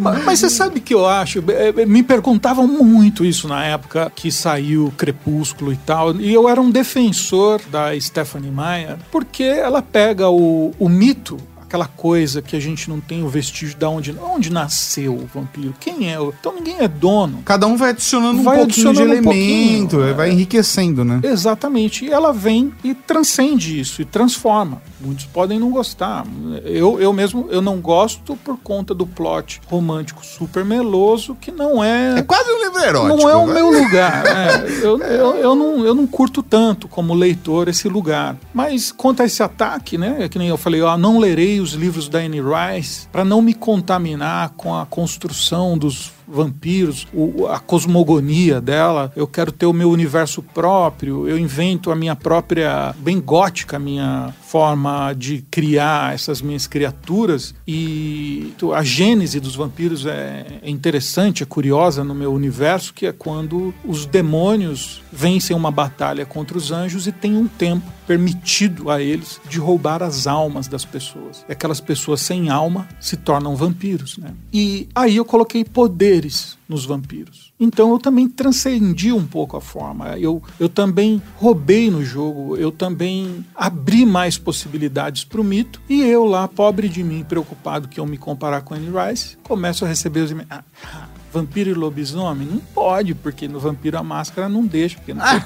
Speaker 4: Mas- Mas você sabe que eu acho? Eh, eh, Me perguntavam muito isso na época que saiu Crepúsculo e tal. E eu era um defensor da Stephanie Meyer, porque ela pega o, o mito. Aquela coisa que a gente não tem o vestígio de onde, onde nasceu o vampiro, quem é o. Então ninguém é dono.
Speaker 2: Cada um vai adicionando
Speaker 4: Vai
Speaker 2: um pouquinho de
Speaker 4: adicionando um
Speaker 2: elemento,
Speaker 4: pouquinho,
Speaker 2: vai
Speaker 4: é.
Speaker 2: enriquecendo, né?
Speaker 4: Exatamente. E ela vem e transcende isso e transforma. Muitos podem não gostar. Eu, eu mesmo eu não gosto por conta do plot romântico super meloso que não
Speaker 2: É
Speaker 4: é.
Speaker 2: quase um livro erótico.
Speaker 4: não é o
Speaker 2: né?
Speaker 4: meu lugar. é. eu, eu, eu, não, eu não curto tanto como leitor esse lugar. Mas quanto a esse ataque, né? É que nem eu falei, ó, não lerei os livros da Anne Rice para não me contaminar com a construção dos vampiros, o- a cosmogonia dela. Eu quero ter o meu universo próprio. Eu invento a minha própria, bem gótica, a minha forma de criar essas minhas criaturas. E a gênese dos vampiros é, é interessante, é curiosa no meu universo, que é quando os demônios vencem uma batalha contra os anjos e tem um tempo permitido a eles de roubar as almas das pessoas. E aquelas pessoas sem alma se tornam vampiros, né? E aí eu coloquei poderes nos vampiros. Então eu também transcendi um pouco a forma. Eu, eu também roubei no jogo, eu também abri mais possibilidades para o mito. E eu lá, pobre de mim, preocupado que eu me comparar com Anne Rice, começo a receber os e-mails. Ah, ah, Vampiro e lobisomem? Não pode, porque no vampiro a máscara não deixa. Porque não tem...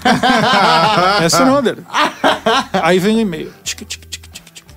Speaker 4: Essa não, André. Aí vem o e-mail. Tic, tic.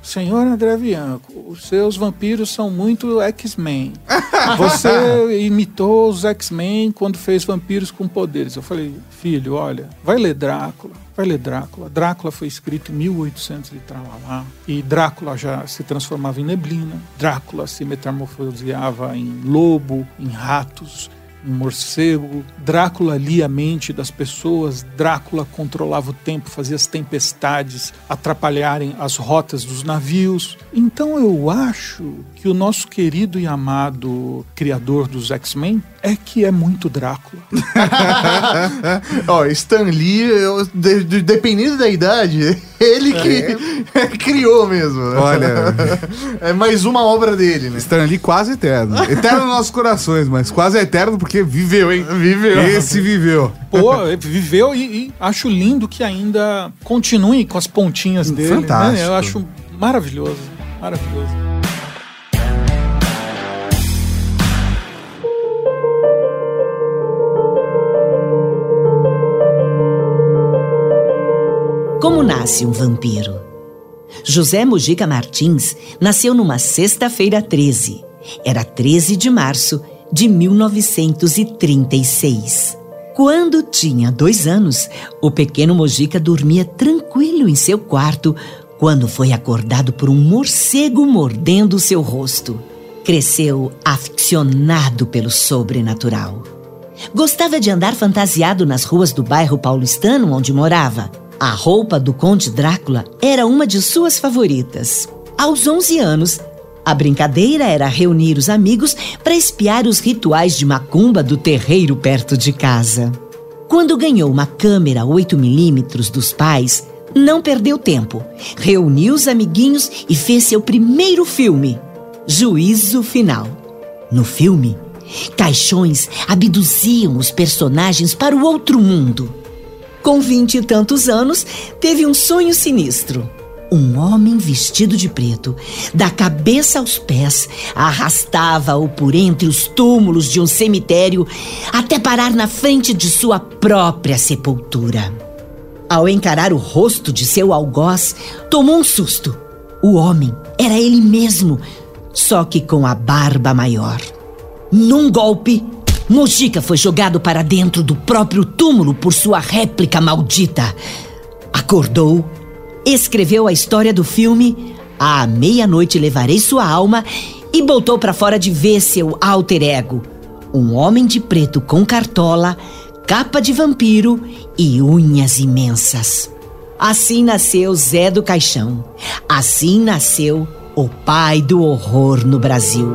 Speaker 4: Senhor André Bianco, os seus vampiros são muito X-Men. Você imitou os X-Men quando fez vampiros com poderes. Eu falei, filho, olha, vai ler Drácula. Vai ler Drácula. Drácula foi escrito em 1800 e tralalá. E Drácula já se transformava em neblina. Drácula se metamorfoseava em lobo, em ratos, em morcego. Drácula lia a mente das pessoas. Drácula controlava o tempo, fazia as tempestades atrapalharem as rotas dos navios. Então eu acho que o nosso querido e amado criador dos X-Men é que é muito Drácula.
Speaker 3: Ó, Stan Lee, eu- de- de- dependendo da idade, ele que criou mesmo. né?
Speaker 2: Olha.
Speaker 3: É mais uma obra dele, né?
Speaker 2: Lee quase eterno. Eterno nos nossos corações, mas quase eterno porque viveu, hein?
Speaker 3: Viveu.
Speaker 2: Esse viveu.
Speaker 4: Pô, viveu e, e acho lindo que ainda continue com as pontinhas dele.
Speaker 2: Fantástico.
Speaker 4: Né? Eu acho maravilhoso, maravilhoso.
Speaker 1: Como nasce um vampiro? José Mujica Martins nasceu numa sexta-feira 13. Era 13 de março de 1936. Quando tinha dois anos, o pequeno Mojica dormia tranquilo em seu quarto quando foi acordado por um morcego mordendo seu rosto. Cresceu aficionado pelo sobrenatural. Gostava de andar fantasiado nas ruas do bairro paulistano onde morava. A roupa do Conde Drácula era uma de suas favoritas. Aos 11 anos, a brincadeira era reunir os amigos para espiar os rituais de macumba do terreiro perto de casa. Quando ganhou uma câmera 8mm dos pais, não perdeu tempo. Reuniu os amiguinhos e fez seu primeiro filme, Juízo Final. No filme, caixões abduziam os personagens para o outro mundo. Com vinte e tantos anos, teve um sonho sinistro. Um homem vestido de preto, da cabeça aos pés, arrastava-o por entre os túmulos de um cemitério até parar na frente de sua própria sepultura. Ao encarar o rosto de seu algoz, tomou um susto. O homem era ele mesmo, só que com a barba maior. Num golpe, Mojica foi jogado para dentro do próprio túmulo por sua réplica maldita. Acordou, escreveu a história do filme À meia-noite levarei sua alma e botou para fora de ver seu alter ego. Um homem de preto com cartola, capa de vampiro e unhas imensas. Assim nasceu Zé do Caixão. Assim nasceu o pai do horror no Brasil.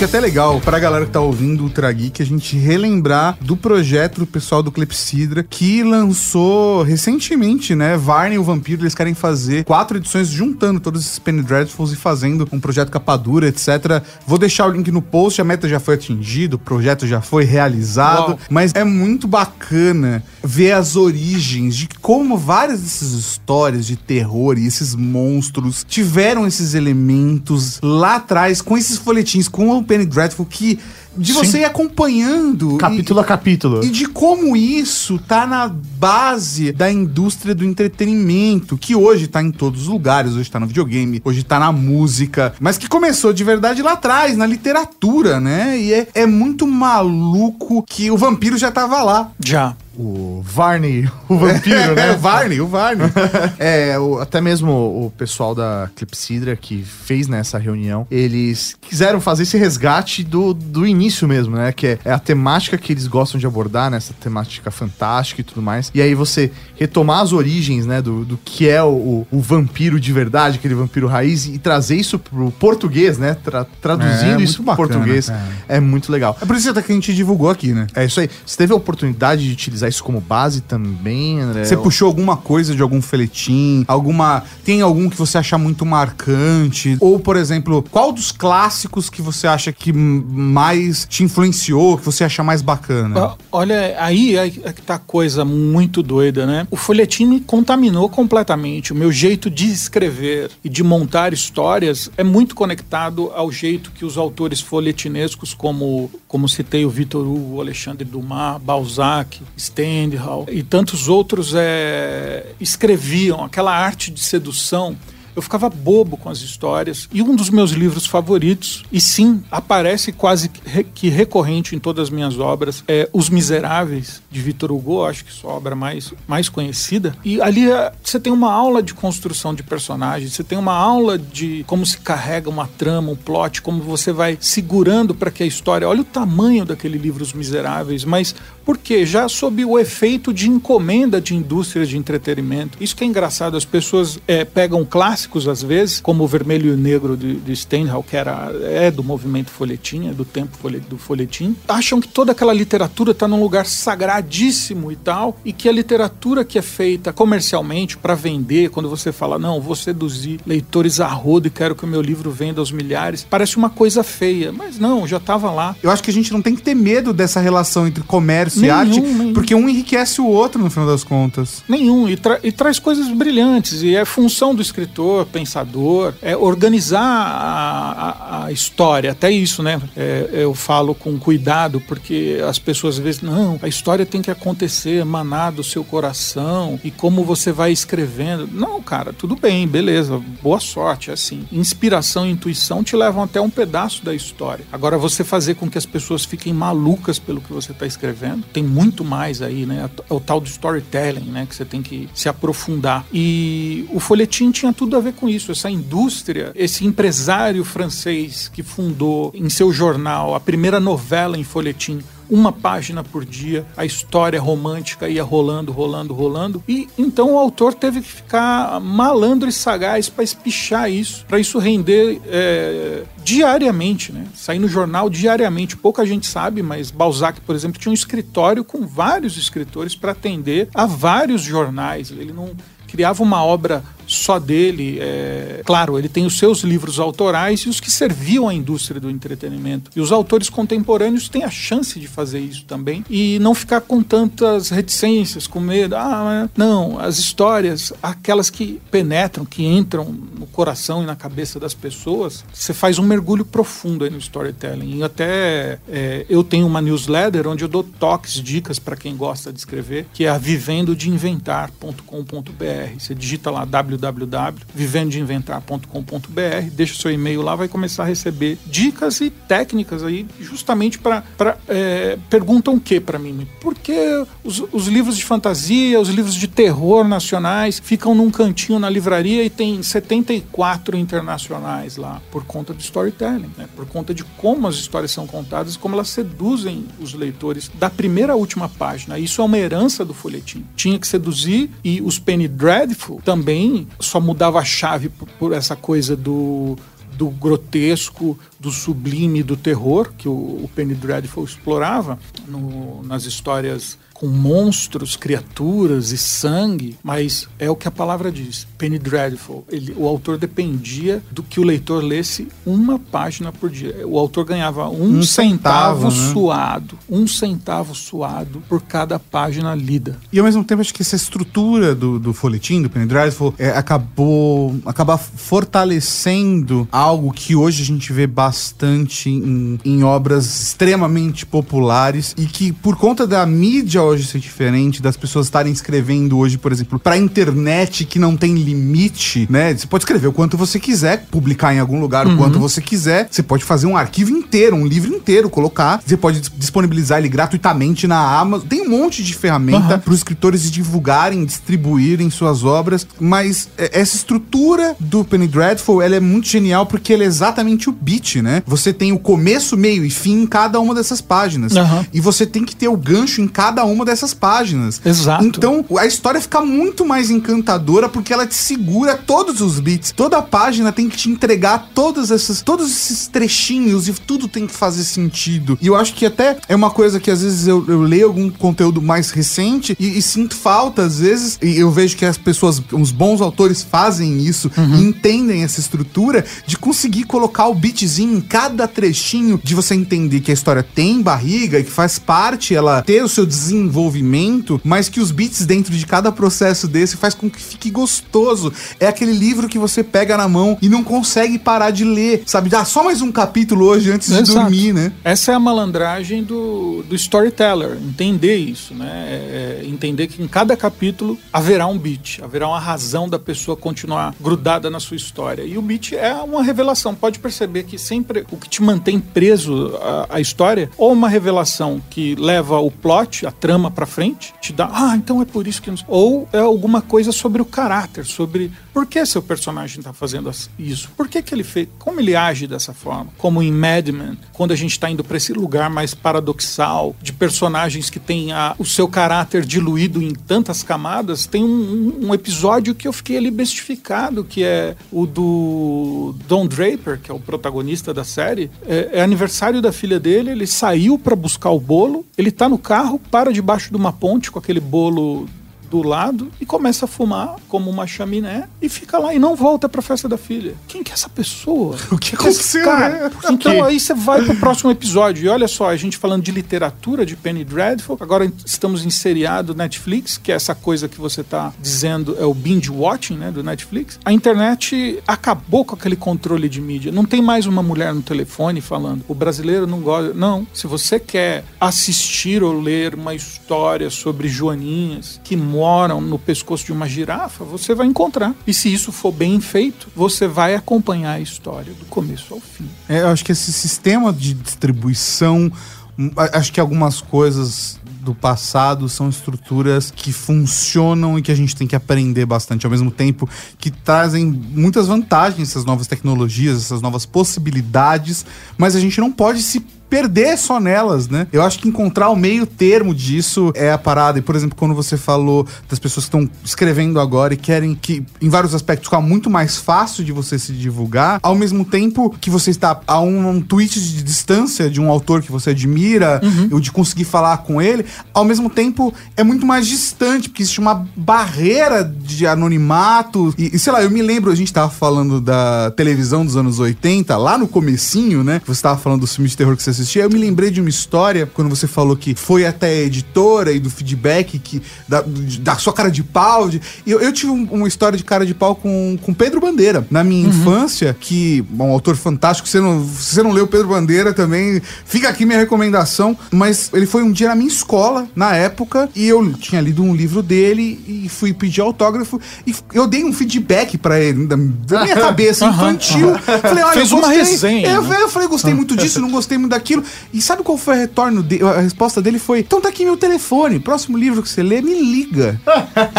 Speaker 2: Que é até legal pra galera que tá ouvindo o Ultra Geek a gente relembrar do projeto do pessoal do Clepsidra que lançou recentemente, né? Varney e o Vampiro, eles querem fazer quatro edições juntando todos esses Penny Dreadfuls e fazendo um projeto capa dura, etc. Vou deixar o link no post, a meta já foi atingida, o projeto já foi realizado,
Speaker 4: Uau.
Speaker 2: mas é muito bacana ver as origens de como várias dessas histórias de terror e esses monstros tiveram esses elementos lá atrás com esses folhetins, com o Penny Dreadful que de
Speaker 3: Sim.
Speaker 2: você ir acompanhando e-
Speaker 3: Capítulo a capítulo.
Speaker 2: e de como isso tá na base da indústria do entretenimento, que hoje tá em todos os lugares, hoje tá no videogame, hoje tá na música, mas que começou de verdade lá atrás, na literatura, né? E é, é muito maluco que o vampiro já tava lá.
Speaker 4: Já.
Speaker 3: O Varney, o vampiro,
Speaker 2: É,
Speaker 3: né?
Speaker 2: o Varney, o Varney.
Speaker 3: É, o- até mesmo o pessoal da Clepsidra que fez nessa reunião, eles quiseram fazer esse resgate do, do início mesmo, né? Que é, é a temática que eles gostam de abordar, nessa temática fantástica e tudo mais. E aí você retomar as origens, né? Do, do que é o, o- vampiro de verdade, aquele vampiro raiz, e trazer isso pro português, né? Tra- traduzindo
Speaker 2: É,
Speaker 3: isso pro
Speaker 2: bacana,
Speaker 3: português.
Speaker 2: cara.
Speaker 3: É muito legal.
Speaker 2: É por isso até que a gente divulgou aqui, né?
Speaker 3: É isso aí. Você teve a oportunidade de utilizar isso como base também, André?
Speaker 2: Você puxou alguma coisa de algum feletim? Alguma. Tem algum que você acha muito marcante? Ou, por exemplo, qual dos clássicos que você acha que mais te influenciou, que você acha mais bacana?
Speaker 4: Olha, aí é é que tá coisa muito doida, né? O folhetim me contaminou completamente. O meu jeito de escrever e de montar histórias é muito conectado ao jeito que os autores folhetinescos, como, como citei o Vitor Hugo, o Alexandre Dumas, Balzac, Stendhal e tantos outros, é, escreviam aquela arte de sedução eu ficava bobo com as histórias. E um dos meus livros favoritos, e sim, aparece quase que re- que recorrente em todas as minhas obras, é Os Miseráveis, de Victor Hugo, acho que sua obra mais, mais conhecida. E ali é, você tem uma aula de construção de personagens, você tem uma aula de como se carrega uma trama, um plot, como você vai segurando para que a história. Olha o tamanho daquele livro, Os Miseráveis, mas por quê? Já sob o efeito de encomenda de indústrias de entretenimento. Isso que é engraçado, as pessoas é, pegam clássicos às vezes, como o Vermelho e o Negro de, de Stendhal, que era, é do movimento folhetim, é do tempo do folhetim, acham que toda aquela literatura está num lugar sagradíssimo e tal, e que a literatura que é feita comercialmente para vender, quando você fala, não, vou seduzir leitores a rodo e quero que o meu livro venda aos milhares, parece uma coisa feia, mas não, já estava lá.
Speaker 2: Eu acho que a gente não tem que ter medo dessa relação entre comércio e
Speaker 4: Nenhum,
Speaker 2: arte,
Speaker 4: nenhum.
Speaker 2: porque um enriquece o outro no final das contas.
Speaker 4: Nenhum, e, tra- e traz coisas brilhantes, e é função do escritor, pensador, é organizar a, a- a história, até isso, né? É, eu falo com cuidado, porque as pessoas às vezes, não, a história tem que acontecer, emanar do seu coração, e como você vai escrevendo. Não, cara, tudo bem, beleza, boa sorte, é assim. Inspiração e intuição te levam até um pedaço da história. Agora, você fazer com que as pessoas fiquem malucas pelo que você está escrevendo, tem muito mais aí, né? O tal do storytelling, né? Que você tem que se aprofundar. E o folhetim tinha tudo a ver com isso, essa indústria, esse empresário francês que fundou em seu jornal a primeira novela em folhetim uma página por dia, a história romântica ia rolando, rolando, rolando. E então o autor teve que ficar malandro e sagaz para espichar isso, para isso render é, diariamente, né? Sair no jornal diariamente. Pouca gente sabe, mas Balzac, por exemplo, tinha um escritório com vários escritores para atender a vários jornais. Ele não criava uma obra só dele. É... Claro, ele tem os seus livros autorais e os que serviam à indústria do entretenimento. E os autores contemporâneos têm a chance de fazer isso também e não ficar com tantas reticências, com medo. Ah, não, as histórias, aquelas que penetram, que entram no coração e na cabeça das pessoas, você faz um mergulho profundo aí no storytelling. E até é, eu tenho uma newsletter onde eu dou toques, dicas para quem gosta de escrever, que é a vivendodeinventar.com.br. Você digita lá www.vivendodeinventar.com.br, deixa o seu e-mail lá, vai começar a receber dicas e técnicas aí, justamente para. É, perguntam o que para mim? Por que os, os livros de fantasia, os livros de terror nacionais ficam num cantinho na livraria e tem 74 internacionais lá? Por conta do storytelling, né? por conta de como as histórias são contadas, como elas seduzem os leitores da primeira à última página. Isso é uma herança do folhetim. Tinha que seduzir e os Penny Dreadful também só mudava a chave por, por essa coisa do do grotesco, do sublime, do terror que o, o Penny Dreadful explorava no, nas histórias com monstros, criaturas e sangue, mas é o que a palavra diz. Penny Dreadful. Ele, o autor dependia do que o leitor lesse uma página por dia. O autor ganhava um,
Speaker 2: Um
Speaker 4: centavo,
Speaker 2: centavo, né?
Speaker 4: suado, um centavo suado por cada página lida.
Speaker 2: E ao mesmo tempo, acho que essa estrutura do, do folhetim, do Penny Dreadful, é, acabou acaba fortalecendo algo que hoje a gente vê bastante em, em obras extremamente populares e que, por conta da mídia hoje ser diferente, das pessoas estarem escrevendo hoje, por exemplo, pra internet que não tem limite, né? Você pode escrever o quanto você quiser, publicar em algum lugar o quanto você quiser. Você pode fazer um arquivo inteiro, um livro inteiro, colocar. Você pode dis- disponibilizar ele gratuitamente na Amazon. Tem um monte de ferramenta
Speaker 4: Aham.
Speaker 2: para os escritores divulgarem, distribuírem suas obras, mas é, essa estrutura do Penny Dreadful, ela é muito genial porque ela é exatamente o beat, né? Você tem o começo, meio e fim em cada uma dessas páginas.
Speaker 4: Aham.
Speaker 2: E você tem que ter o gancho em cada uma dessas páginas.
Speaker 4: Exato.
Speaker 2: Então, a história fica muito mais encantadora porque ela te segura todos os beats. Toda a página tem que te entregar todas essas, todos esses trechinhos e tudo tem que fazer sentido. E eu acho que até é uma coisa que às vezes eu, eu leio algum conteúdo mais recente e, e sinto falta às vezes, e eu vejo que as pessoas, os bons autores fazem isso e entendem essa estrutura de conseguir colocar o beatzinho em cada trechinho, de você entender que a história tem barriga e que faz parte ela ter o seu desenvolvimento, mas que os beats dentro de cada processo desse faz com que fique gostoso. É aquele livro que você pega na mão e não consegue parar de ler, sabe? Dá só mais um capítulo hoje antes de
Speaker 4: Exato.
Speaker 2: dormir, né?
Speaker 4: Essa é a malandragem do, do storyteller, entender isso, né? É, é entender que em cada capítulo haverá um beat, haverá uma razão da pessoa continuar grudada na sua história. E o beat é uma revelação. Pode perceber que sempre o que te mantém preso à, à história, ou uma revelação que leva o plot, a trama pra frente, te dá, ah, então é por isso que. não sei." Ou é alguma coisa sobre o caráter, sobre por que seu personagem tá fazendo isso, por que, que ele fez, como ele age dessa forma. Como em Mad Men, quando a gente tá indo pra esse lugar mais paradoxal, de personagens que têm o seu caráter diluído em tantas camadas, tem um, um- episódio que eu fiquei ali bestificado, que é o do Don Draper, que é o protagonista da série. É, é aniversário da filha dele, ele saiu pra buscar o bolo, ele tá no carro, para debaixo de uma ponte com aquele bolo do lado e começa a fumar como uma chaminé e fica lá e não volta pra festa da filha. Quem que é essa pessoa?
Speaker 2: O que aconteceu,
Speaker 4: cara?
Speaker 2: né?
Speaker 4: Então aí você vai pro próximo episódio. E olha só, a gente falando de literatura de Penny Dreadful, agora estamos em seriado Netflix, que é essa coisa que você tá dizendo é o binge watching, né, do Netflix. A internet acabou com aquele controle de mídia. Não tem mais uma mulher no telefone falando. O brasileiro não gosta. Não. Se você quer assistir ou ler uma história sobre joaninhas que moram no pescoço de uma girafa, você vai encontrar. E se isso for bem feito, você vai acompanhar a história do começo ao fim.
Speaker 2: É, eu acho que esse sistema de distribuição, hum, acho que algumas coisas do passado são estruturas que funcionam e que a gente tem que aprender bastante, ao mesmo tempo que trazem muitas vantagens essas novas tecnologias, essas novas possibilidades, mas a gente não pode se perder só nelas, né? Eu acho que encontrar o meio termo disso é a parada. E, por exemplo, quando você falou das pessoas que estão escrevendo agora e querem que, em vários aspectos, ficar muito mais fácil de você se divulgar, ao mesmo tempo que você está a um, um tweet de distância de um autor que você admira, ou de conseguir falar com ele, ao mesmo tempo é muito mais distante, porque existe uma barreira de anonimato. E, e, sei lá, eu me lembro, a gente tava falando da televisão dos anos 80, lá no comecinho, né? Você tava falando dos filmes de terror que você assistia. Eu me lembrei de uma história, quando você falou que foi até a editora e do feedback que, da, da sua cara de pau. De, eu, eu tive um- uma história de cara de pau com, com Pedro Bandeira, na minha infância, que é um autor fantástico. Se você, não, você não leu Pedro Bandeira também, fica aqui minha recomendação. Mas ele foi um dia na minha escola, na época, e eu tinha lido um livro dele e fui pedir autógrafo. E eu dei um feedback pra ele, da, minha cabeça infantil. Falei, olha,
Speaker 4: Fez
Speaker 2: eu
Speaker 4: uma
Speaker 2: gostei.
Speaker 4: resenha,
Speaker 2: É,
Speaker 4: né?
Speaker 2: eu falei, gostei muito disso, não gostei muito daquilo. E sabe qual foi a retorno dele? A resposta dele foi: então tá aqui meu telefone. Próximo livro que você lê, me liga.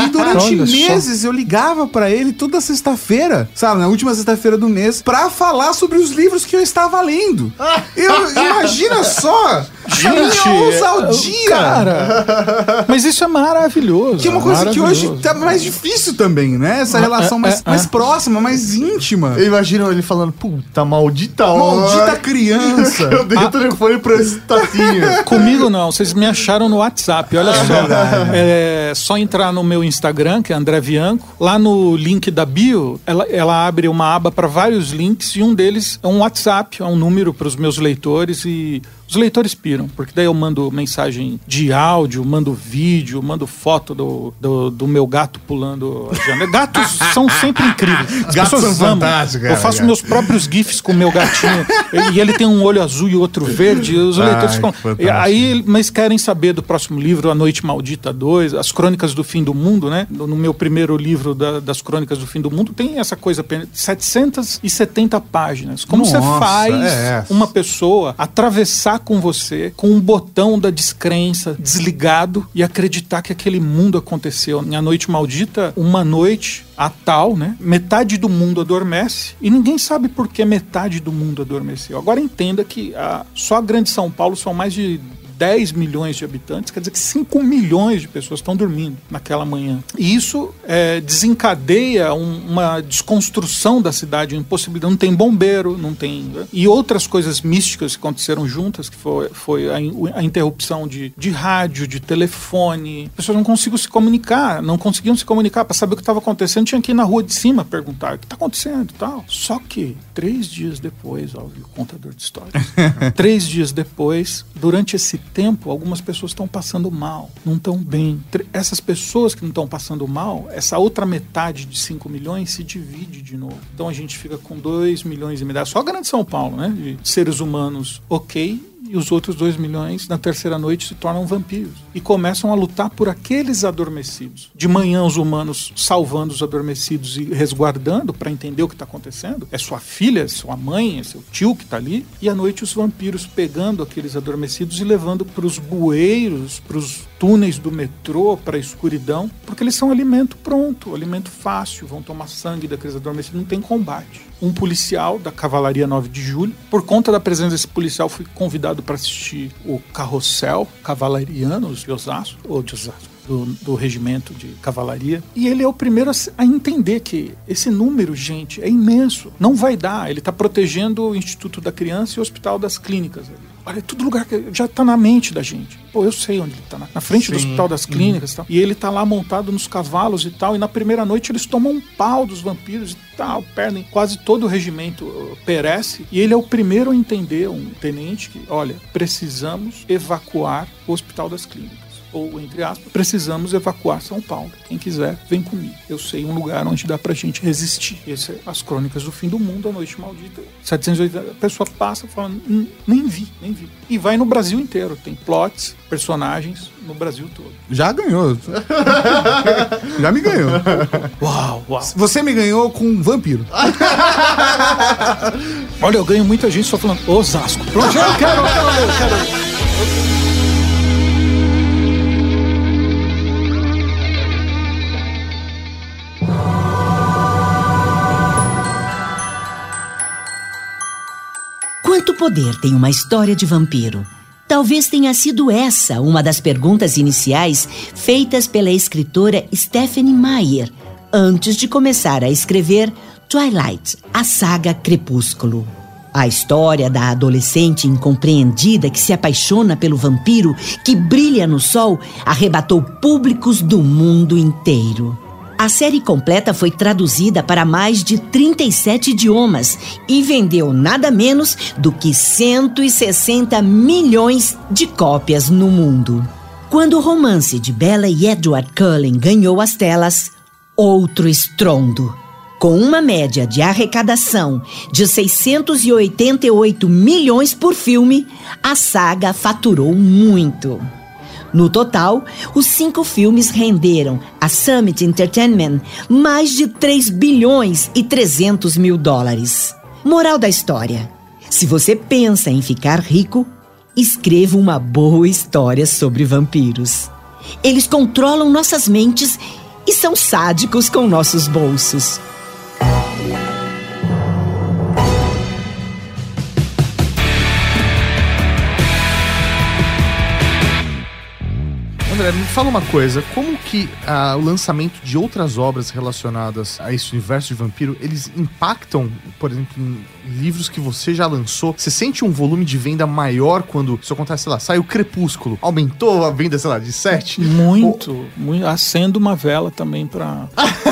Speaker 2: E durante
Speaker 4: Olha só.
Speaker 2: meses eu ligava pra ele toda sexta-feira, sabe, na última sexta-feira do mês, pra falar sobre os livros que eu estava lendo. Eu, imagina só!
Speaker 4: Gente,
Speaker 2: ousadia!
Speaker 4: Cara, mas isso é maravilhoso.
Speaker 2: Que é uma coisa que hoje tá mais difícil também, né? Essa relação
Speaker 4: é,
Speaker 2: mais,
Speaker 4: é,
Speaker 2: mais
Speaker 4: é.
Speaker 2: próxima, mais íntima.
Speaker 3: Eu imagino ele falando, puta, maldita hora.
Speaker 2: Maldita criança.
Speaker 3: Eu dei o telefone pra esse tatinho.
Speaker 4: Comigo não, vocês me acharam no WhatsApp, olha só. É só entrar no meu Instagram, que é André Bianco. Lá no link da bio, ela, ela abre uma aba para vários links e um deles é um WhatsApp, é um número para os meus leitores e os leitores piram, porque daí eu mando mensagem de áudio, mando vídeo, mando foto do, do, do meu gato pulando a janela. Gatos são sempre incríveis. As
Speaker 2: Gatos
Speaker 4: pessoas
Speaker 2: são fantásticos,
Speaker 4: Eu faço
Speaker 2: cara.
Speaker 4: meus próprios GIFs com o meu gatinho. e ele tem um olho azul e outro verde. Os
Speaker 2: Ai,
Speaker 4: leitores ficam. aí, mas querem saber do próximo livro, A Noite Maldita 2, As Crônicas do Fim do Mundo, né? No meu primeiro livro da- das Crônicas do Fim do Mundo, tem essa coisa, pen- 770 páginas. Como você
Speaker 2: Nossa,
Speaker 4: faz
Speaker 2: é.
Speaker 4: uma pessoa atravessar com você com um botão da descrença desligado e acreditar que aquele mundo aconteceu? Em A Noite Maldita, uma noite a tal, né? Metade do mundo adormece e ninguém sabe por que metade do mundo adormeceu. Agora entenda que a, só a Grande São Paulo são mais de 10 milhões de habitantes, quer dizer que 5 milhões de pessoas estão dormindo naquela manhã. E isso é, desencadeia um- uma desconstrução da cidade, uma impossibilidade. Não tem bombeiro, não tem. né? E outras coisas místicas que aconteceram juntas, que foi, foi a, in- a interrupção de, de rádio, de telefone. As pessoas não conseguiam se comunicar, não conseguiam se comunicar para saber o que estava acontecendo. Tinha que ir na rua de cima perguntar o que está acontecendo e tal. Só que, três dias depois, ó, o contador de histórias, três dias depois, durante esse tempo, algumas pessoas estão passando mal, não estão bem. Essas pessoas que não estão passando mal, essa outra metade de 5 milhões se divide de novo. Então a gente fica com 2 milhões e meio, só a Grande São Paulo, né? De seres humanos ok. E os outros 2 milhões, na terceira noite, se tornam vampiros. E começam a lutar por aqueles adormecidos. De manhã, os humanos salvando os adormecidos e resguardando para entender o que está acontecendo. É sua filha, é sua mãe, é seu tio que está ali. E à noite, os vampiros pegando aqueles adormecidos e levando para os bueiros, para os túneis do metrô, para a escuridão, porque eles são alimento pronto, alimento fácil, vão tomar sangue daqueles adormecidos, não tem combate. Um policial da Cavalaria 9 de Julho, por conta da presença desse policial, fui convidado para assistir o Carrossel Cavalarianos de Osasco, ou de Osasco, do, do regimento de cavalaria. E ele é o primeiro a entender que esse número, gente, é imenso. Não vai dar. Ele está protegendo o Instituto da Criança e o Hospital das Clínicas. ali. Olha, é tudo lugar que já está na mente da gente. Pô, eu sei onde ele está. Na, frente do
Speaker 3: Sim.
Speaker 4: Hospital das Clínicas e tal. E ele tá lá montado nos cavalos e tal. E na primeira noite eles tomam um pau dos vampiros e tal. Perdem. Quase todo o regimento uh, perece. E ele é o primeiro a entender, um tenente, que, olha, precisamos evacuar o Hospital das Clínicas ou entre aspas, precisamos evacuar São Paulo. Quem quiser, vem comigo. Eu sei um lugar onde dá pra gente resistir. Esse é as crônicas do fim do mundo, a noite maldita. 780, a pessoa passa falando, "Hum, nem vi, nem vi. E vai no Brasil inteiro. Tem plots, personagens no Brasil todo.
Speaker 2: Já ganhou. Já me ganhou.
Speaker 4: Uau, uau.
Speaker 2: Você me ganhou com um vampiro.
Speaker 4: Olha, eu ganho muita gente só falando Osasco. Pronto, eu quero, eu quero, eu quero.
Speaker 1: Poder tem uma história de vampiro? Talvez tenha sido essa uma das perguntas iniciais feitas pela escritora Stephanie Meyer antes de começar a escrever Twilight, a saga Crepúsculo. A história da adolescente incompreendida que se apaixona pelo vampiro que brilha no sol arrebatou públicos do mundo inteiro. A série completa foi traduzida para mais de 37 idiomas e vendeu nada menos do que 160 milhões de cópias no mundo. Quando o romance de Bella e Edward Cullen ganhou as telas, outro estrondo. Com uma média de arrecadação de 688 milhões por filme, a saga faturou muito. No total, os cinco filmes renderam a Summit Entertainment mais de 3 bilhões e 300 mil dólares. Moral da história: se você pensa em ficar rico, escreva uma boa história sobre vampiros. Eles controlam nossas mentes e são sádicos com nossos bolsos.
Speaker 3: André, me fala uma coisa. Como que ah, o lançamento de outras obras relacionadas a esse universo de vampiro, eles impactam, por exemplo, em livros que você já lançou? Você sente um volume de venda maior quando isso acontece, sei lá, sai o Crepúsculo? Aumentou a venda, sei lá, de 7?
Speaker 4: Muito, muito. Acendo uma vela também pra,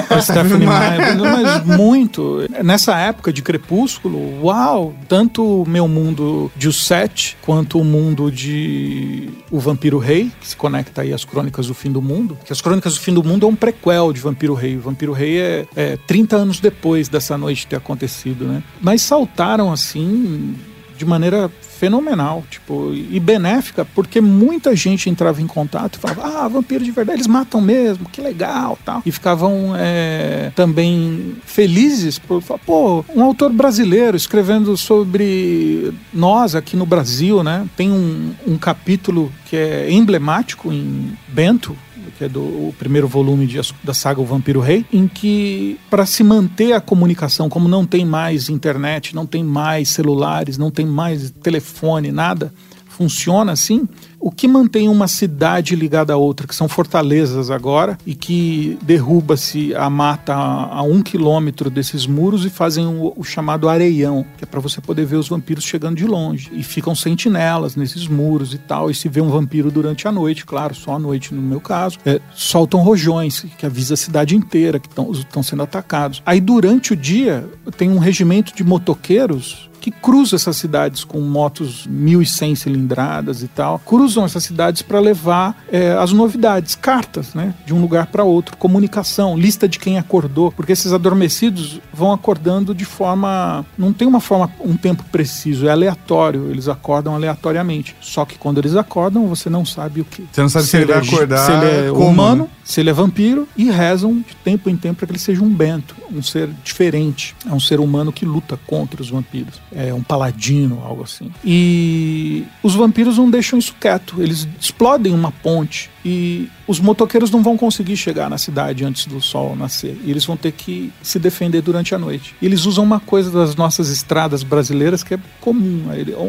Speaker 4: pra Stephanie Meyer. Mas muito. Nessa época de Crepúsculo, uau! Tanto o meu mundo de O Sete, quanto o mundo de O Vampiro Rei, que se conecta aí às Crônicas do Fim do Mundo. Que as Crônicas do Fim do Mundo é um prequel de Vampiro Rei. O Vampiro Rei é, é 30 anos depois dessa noite ter acontecido, né? Mas saltaram assim de maneira fenomenal, tipo, e benéfica, porque muita gente entrava em contato e falava, ah, vampiro de verdade, eles matam mesmo, que legal, tal. E ficavam é, também felizes por, pô, um autor brasileiro escrevendo sobre nós aqui no Brasil, né? Tem um, um capítulo que é emblemático em Bento, que é do o primeiro volume de, da saga O Vampiro Rei, em que, para se manter a comunicação, como não tem mais internet, não tem mais celulares, não tem mais telefone, nada, funciona assim, o que mantém uma cidade ligada a outra, que são fortalezas agora, e que derruba-se a mata a, a, um quilômetro desses muros e fazem o, o chamado areião, que é para você poder ver os vampiros chegando de longe. E ficam sentinelas nesses muros e tal, e se vê um vampiro durante a noite, claro, só à noite no meu caso, é, soltam rojões, que avisa a cidade inteira que estão sendo atacados. Aí durante o dia tem um regimento de motoqueiros que cruzam essas cidades com motos 1.100 cilindradas e tal, cruzam essas cidades para levar é, as novidades, cartas, né, de um lugar para outro, comunicação, lista de quem acordou, porque esses adormecidos vão acordando de forma, não tem uma forma, um tempo preciso, é aleatório, eles acordam aleatoriamente. Só que quando eles acordam, você não sabe o que.
Speaker 2: Você não sabe se, se ele vai acordar,
Speaker 4: se ele é como, humano, né? se ele é vampiro e rezam de tempo em tempo para que ele seja um bento, um ser diferente, é um ser humano que luta contra os vampiros é, um paladino, algo assim. E os vampiros não deixam isso quieto, eles explodem uma ponte e os motoqueiros não vão conseguir chegar na cidade antes do sol nascer. E eles vão ter que se defender durante a noite. E eles usam uma coisa das nossas estradas brasileiras que é comum.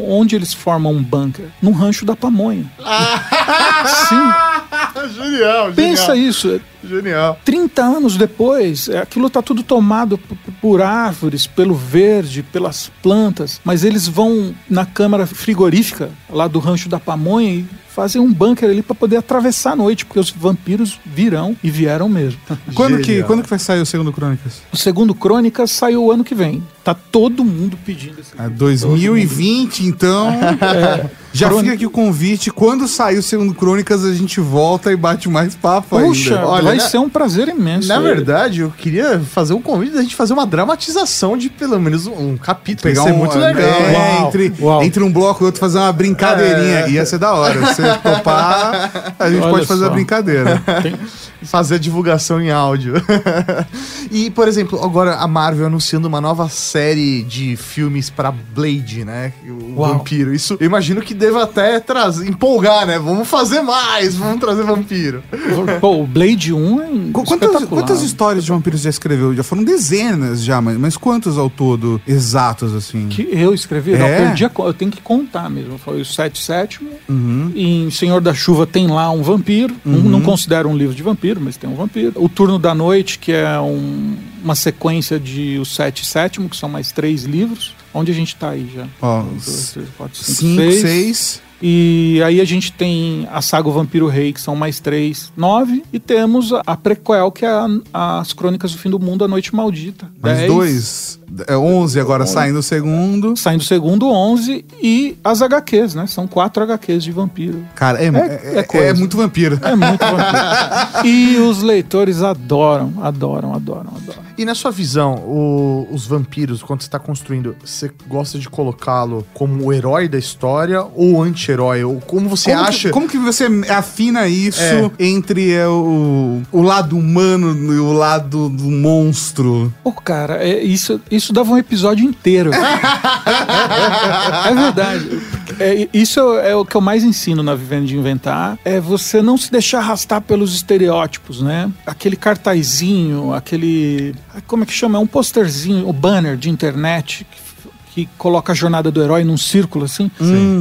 Speaker 4: Onde eles formam um bunker? Num rancho da pamonha.
Speaker 3: Sim. genial,
Speaker 4: Pensa genial. isso.
Speaker 3: Genial.
Speaker 4: 30 anos depois, é, aquilo está tudo tomado por árvores, pelo verde, pelas plantas, mas eles vão na câmara frigorífica lá do rancho da pamonha e fazem um bunker ali para poder atravessar a noite, porque os vampiros virão e vieram mesmo.
Speaker 2: quando, que, quando que vai sair o segundo Crônicas?
Speaker 4: O segundo Crônicas saiu o ano que vem. Tá todo mundo pedindo esse
Speaker 2: é 2020, então. é. Já Crônica... fica aqui o convite. Quando sair o segundo Crônicas, a gente volta e bate mais papo
Speaker 4: Puxa,
Speaker 2: ainda.
Speaker 4: Olha, vai ser um prazer imenso.
Speaker 3: Na verdade, eu queria fazer um convite da gente fazer uma dramatização de pelo menos um capítulo.
Speaker 2: Pegar um, muito legal. É, uau, entre, uau. entre um bloco e outro fazer uma brincadeirinha. É. Ia ser da hora. Se você topar, a gente Olha pode fazer só. a brincadeira. Tem...
Speaker 3: Fazer a divulgação em áudio. e, por exemplo, agora a Marvel anunciando uma nova série de filmes para Blade, né? O Uau. vampiro. Isso eu imagino que deva até trazer, empolgar, né? Vamos fazer mais, vamos trazer vampiro.
Speaker 4: Pô, o Blade 1 é
Speaker 2: quantas, quantas histórias de vampiros já escreveu? Já foram dezenas já, mas, mas quantos ao todo exatos, assim?
Speaker 4: Que eu escrevi? É? Não, eu, perdi a, eu tenho que contar mesmo. Foi o 7 sétimo. Uhum. Em Senhor da Chuva tem lá um vampiro. Uhum. Não, não considero um livro de vampiro, mas tem um vampiro. O Turno da Noite, que é um, uma sequência de O Sete Sétimo, que são mais três livros. Onde a gente está aí já?
Speaker 2: Ó, um, dois, três, quatro, cinco, cinco seis. seis.
Speaker 4: E aí a gente tem a saga o Vampiro Rei, que são mais três, nove. E temos a, a prequel, que é a, as Crônicas do Fim do Mundo, A Noite Maldita.
Speaker 2: Mais dez. dois. É 11 agora, 11. saindo o segundo.
Speaker 4: Saindo o segundo, 11. E as HQs, né? São quatro HQs de vampiro.
Speaker 2: Cara, é, é, é, é muito vampiro.
Speaker 4: É muito vampiro. e os leitores adoram, adoram, adoram, adoram.
Speaker 3: E na sua visão, o, os vampiros, quando você está construindo, você gosta de colocá-lo como o herói da história ou o anti-herói? Ou como você
Speaker 2: como
Speaker 3: acha.
Speaker 2: Que, como que você afina isso é. entre é, o, o lado humano e o lado do monstro?
Speaker 4: Pô, cara, é, isso, isso dava um episódio inteiro. é verdade. É, isso é o que eu mais ensino na Vivendo de Inventar, é você não se deixar arrastar pelos estereótipos, né? Aquele cartazinho, aquele... Como é que chama? É um posterzinho, o um banner de internet que coloca a jornada do herói num círculo assim.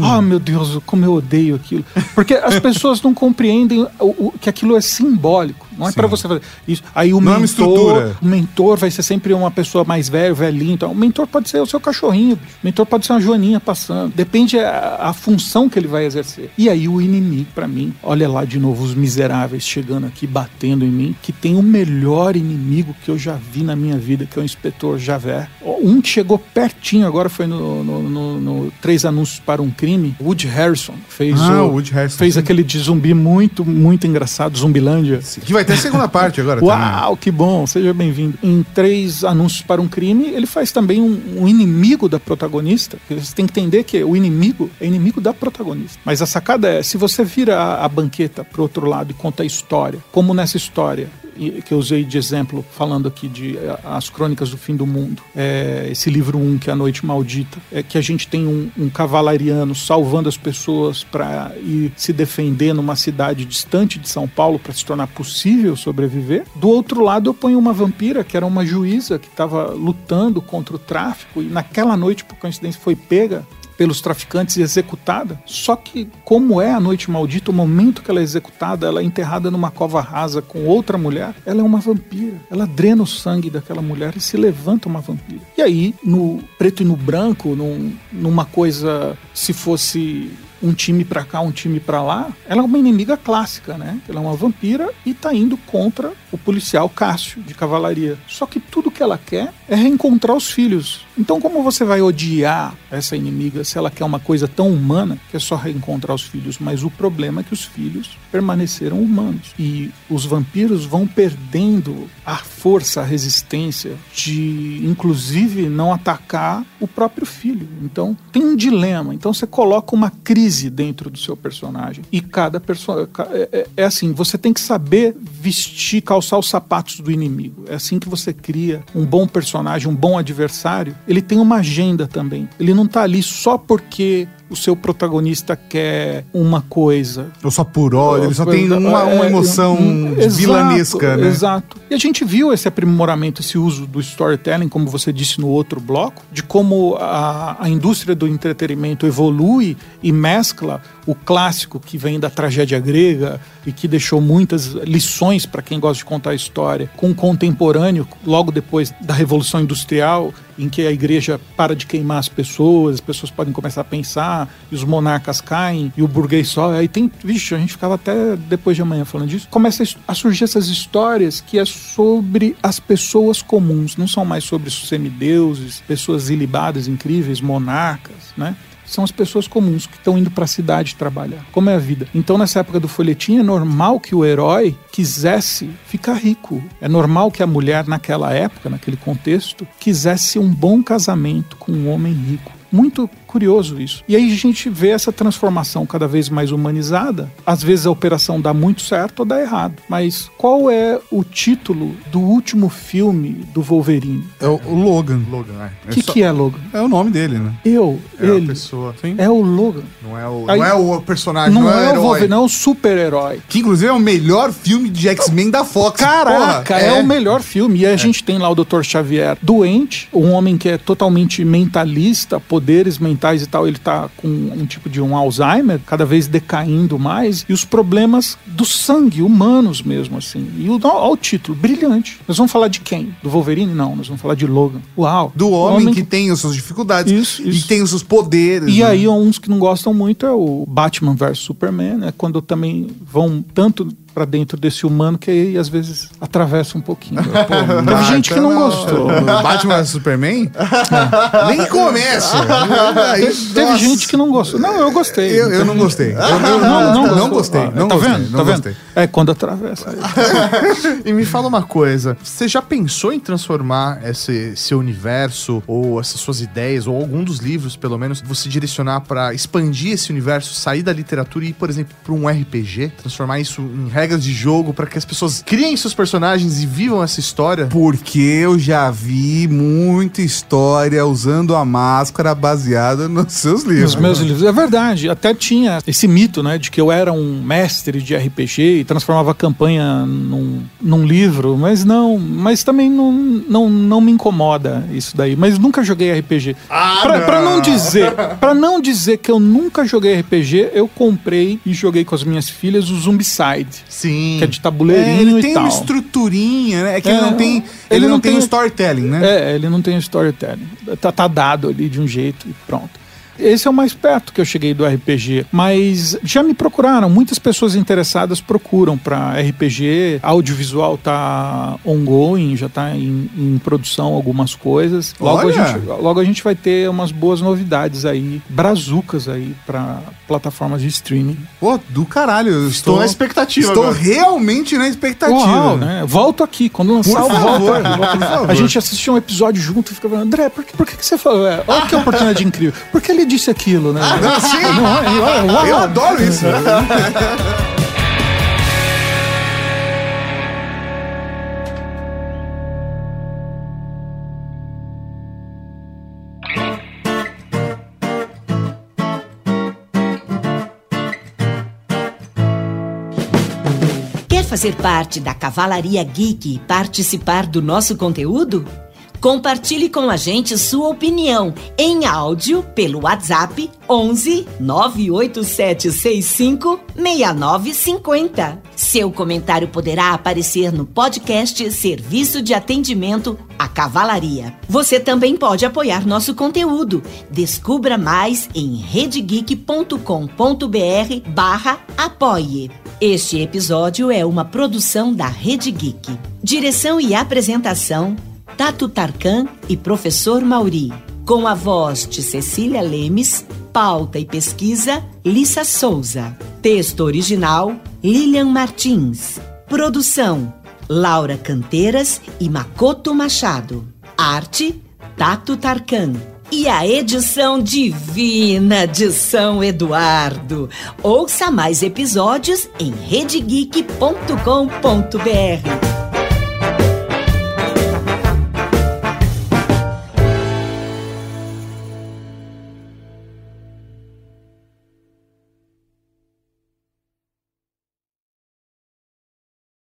Speaker 4: Ah, meu Deus, como eu odeio aquilo. Porque as pessoas não compreendem o, o- que aquilo é simbólico. Não é
Speaker 2: Sim.
Speaker 4: para você fazer isso. Aí o
Speaker 2: Não é
Speaker 4: mentor,
Speaker 2: estrutura.
Speaker 4: o mentor vai ser sempre uma pessoa mais velha, velhinho. Então, o mentor pode ser o seu cachorrinho, bicho. o mentor pode ser uma joaninha passando. Depende a, a função que ele vai exercer. E aí o inimigo, pra mim, olha lá de novo os miseráveis chegando aqui, batendo em mim, que tem o melhor inimigo que eu já vi na minha vida, que é o inspetor Javert. Um que chegou pertinho agora foi no, no- no- no Três Anúncios para um Crime. Woody Harrison fez,
Speaker 2: Ah,
Speaker 4: o,
Speaker 2: Woody Harrison,
Speaker 4: fez
Speaker 2: sim.
Speaker 4: aquele de zumbi muito, muito engraçado, Zumbilândia.
Speaker 2: Que vai ter a segunda parte agora também.
Speaker 4: Uau, que bom, seja bem-vindo. Em Três Anúncios para um Crime, ele faz também um, um inimigo da protagonista. Você tem que entender que o inimigo é inimigo da protagonista. Mas a sacada é, se você vira a, a banqueta para outro lado e conta a história, como nessa história, que eu usei de exemplo, falando aqui de eh, As Crônicas do Fim do Mundo, é, esse livro 1, que é A Noite Maldita, é que a gente tem um, um cavalariano salvando as pessoas para ir se defender numa cidade distante de São Paulo para se tornar possível sobreviver. Do outro lado, eu ponho uma vampira, que era uma juíza que estava lutando contra o tráfico e naquela noite, por coincidência, foi pega pelos traficantes e executada. Só que, como é a noite maldita, o momento que ela é executada, ela é enterrada numa cova rasa com outra mulher, ela é uma vampira. Ela drena o sangue daquela mulher e se levanta uma vampira. E aí, no preto e no branco, num- numa coisa, se fosse um time pra cá, um time pra lá, ela é uma inimiga clássica, né? Ela é uma vampira e tá indo contra o policial Cássio de cavalaria. Só que tudo que ela quer é reencontrar os filhos. Então, como você vai odiar essa inimiga se ela quer uma coisa tão humana que é só reencontrar os filhos? Mas o problema é que os filhos permaneceram humanos e os vampiros vão perdendo a força, a resistência de, inclusive, não atacar o próprio filho. Então, tem um dilema. Então, você coloca uma crise dentro do seu personagem e cada personagem é, é- é assim. Você tem que saber vestir, calçar os sapatos do inimigo. É assim que você cria um bom personagem, um bom adversário. Ele tem uma agenda também. Ele não tá ali só porque o seu protagonista quer uma coisa.
Speaker 2: Ou só por ódio, ele só tem uma, uma
Speaker 4: é,
Speaker 2: emoção
Speaker 4: hum, exato,
Speaker 2: vilanesca, né?
Speaker 4: Exato. E a gente viu esse aprimoramento, esse uso do storytelling, como você disse no outro bloco, de como a, a indústria do entretenimento evolui e mescla o clássico que vem da tragédia grega e que deixou muitas lições para quem gosta de contar a história, com o contemporâneo, logo depois da Revolução Industrial, em que a igreja para de queimar as pessoas, as pessoas podem começar a pensar, e os monarcas caem, e o burguês só. Aí tem, vixe, a gente ficava até depois de amanhã falando disso. Começa a surgir essas histórias que é sobre as pessoas comuns, não são mais sobre semideuses, pessoas ilibadas, incríveis, monarcas, né? São as pessoas comuns que estão indo para a cidade trabalhar. Como é a vida? Então, nessa época do folhetim, é normal que o herói quisesse ficar rico. É normal que a mulher, naquela época, naquele contexto, quisesse um bom casamento com um homem rico. Muito curioso isso. E aí a gente vê essa transformação cada vez mais humanizada. Às vezes a operação dá muito certo ou dá errado. Mas qual é o título do último filme do Wolverine?
Speaker 2: É o, o Logan.
Speaker 3: Logan, é.
Speaker 4: O que,
Speaker 2: só-
Speaker 4: que é Logan?
Speaker 2: É o nome dele, né?
Speaker 4: Eu,
Speaker 3: É a
Speaker 4: ele.
Speaker 3: pessoa.
Speaker 2: Sim.
Speaker 4: É o Logan.
Speaker 3: Não é o,
Speaker 4: Aí-
Speaker 3: não é o personagem,
Speaker 4: Não,
Speaker 3: não,
Speaker 4: é,
Speaker 3: o
Speaker 4: o
Speaker 3: herói.
Speaker 4: Wolverine, não é o super-herói.
Speaker 2: Que inclusive é o melhor filme de X-Men da Fox.
Speaker 4: Caraca,
Speaker 2: Porra,
Speaker 4: é. o melhor filme. E a gente tem lá o Dr. Xavier doente, um homem que é totalmente mentalista, poderes mentais e tal. Ele tá com um tipo de um Alzheimer, cada vez decaindo mais. E os problemas do sangue, humanos mesmo, assim. E o, ó, o título, brilhante. Nós vamos falar de quem? Do Wolverine? Não, nós vamos falar de Logan. Uau.
Speaker 2: Do homem, que tem as suas dificuldades
Speaker 4: Isso,
Speaker 2: e
Speaker 4: isso.
Speaker 2: tem os seus poderes.
Speaker 4: E
Speaker 2: né?
Speaker 4: aí, uns que não gostam muito é o Batman vs Superman, né? Quando também vão tanto pra dentro desse humano que aí às vezes atravessa um pouquinho. Pô, teve gente que
Speaker 2: então
Speaker 4: não gostou.
Speaker 2: Batman Superman? Nem começa.
Speaker 4: Teve gente que não gostou. Não, eu gostei.
Speaker 2: Eu, eu não gostei. Eu, eu
Speaker 4: Não,
Speaker 2: não,
Speaker 4: não,
Speaker 2: não, gostei.
Speaker 4: Ah,
Speaker 2: Não
Speaker 4: tá
Speaker 2: gostei.
Speaker 4: vendo?
Speaker 2: Não
Speaker 4: tá vendo?
Speaker 2: gostei.
Speaker 4: É quando atravessa.
Speaker 3: E me fala uma coisa, você já pensou em transformar esse seu universo ou essas suas ideias ou algum dos livros, pelo menos, você direcionar pra expandir esse universo, sair da literatura e ir, por exemplo, pra um RPG, transformar isso em regras regras de jogo pra que as pessoas criem seus personagens e vivam essa história?
Speaker 2: Porque eu já vi muita história usando a máscara baseada nos seus livros.
Speaker 4: Nos meus livros. É verdade. Até tinha esse mito, né? De que eu era um mestre de RPG e transformava a campanha num, num livro. Mas não. Mas também não, não, não me incomoda isso daí. Mas nunca joguei RPG.
Speaker 3: Ah,
Speaker 4: pra,
Speaker 3: não.
Speaker 4: pra não dizer, para não dizer que eu nunca joguei RPG, eu comprei e joguei com as minhas filhas o Zombicide,
Speaker 3: Sim.
Speaker 4: que é de
Speaker 2: É,
Speaker 4: tabuleirinho
Speaker 2: ele
Speaker 4: e
Speaker 2: tem
Speaker 4: tal.
Speaker 2: uma estruturinha, né? É que
Speaker 4: É,
Speaker 2: ele não tem, ele,
Speaker 4: ele
Speaker 2: não,
Speaker 4: não
Speaker 2: tem,
Speaker 4: tem-
Speaker 2: o storytelling, né?
Speaker 4: É, ele não tem storytelling. Tá, tá dado ali de um jeito e pronto. Esse é o mais perto que eu cheguei do RPG, mas já me procuraram, muitas pessoas interessadas procuram para RPG, audiovisual tá ongoing, já tá em, em produção algumas coisas. Logo a, gente, logo a gente vai ter umas boas novidades aí, brazucas aí para plataformas de streaming.
Speaker 2: Pô, do caralho. Eu
Speaker 3: Estou na expectativa
Speaker 2: Estou
Speaker 3: agora.
Speaker 2: realmente na expectativa.
Speaker 4: Uau, né? Volto aqui, quando lançar
Speaker 2: Por
Speaker 4: volto
Speaker 2: favor,
Speaker 4: aqui.
Speaker 2: por favor.
Speaker 4: A gente assistiu um episódio junto e fica falando, André, por que, por que, que você falou? É, olha que oportunidade incrível. Por que ele disse aquilo, né?
Speaker 2: Ah, sim.
Speaker 4: Não, é, uau.
Speaker 2: Eu adoro isso.
Speaker 1: Quer fazer parte da Cavalaria Geek e participar do nosso conteúdo? Compartilhe com a gente sua opinião em áudio pelo WhatsApp 11 98765 6950. Seu comentário poderá aparecer no podcast Serviço de Atendimento à Cavalaria. Você também pode apoiar nosso conteúdo. Descubra mais em redegeek.com.br barra apoie. Este episódio é uma produção da Rede Geek. Direção e apresentação Tato Tarkan e Professor Mauri. Com a voz de Cecília Lemes, pauta e pesquisa Lissa Souza. Texto original Lilian Martins. Produção Laura Canteiras e Makoto Machado. Arte Tato Tarkan. E a edição divina de São Eduardo. Ouça mais episódios em redegeek.com.br.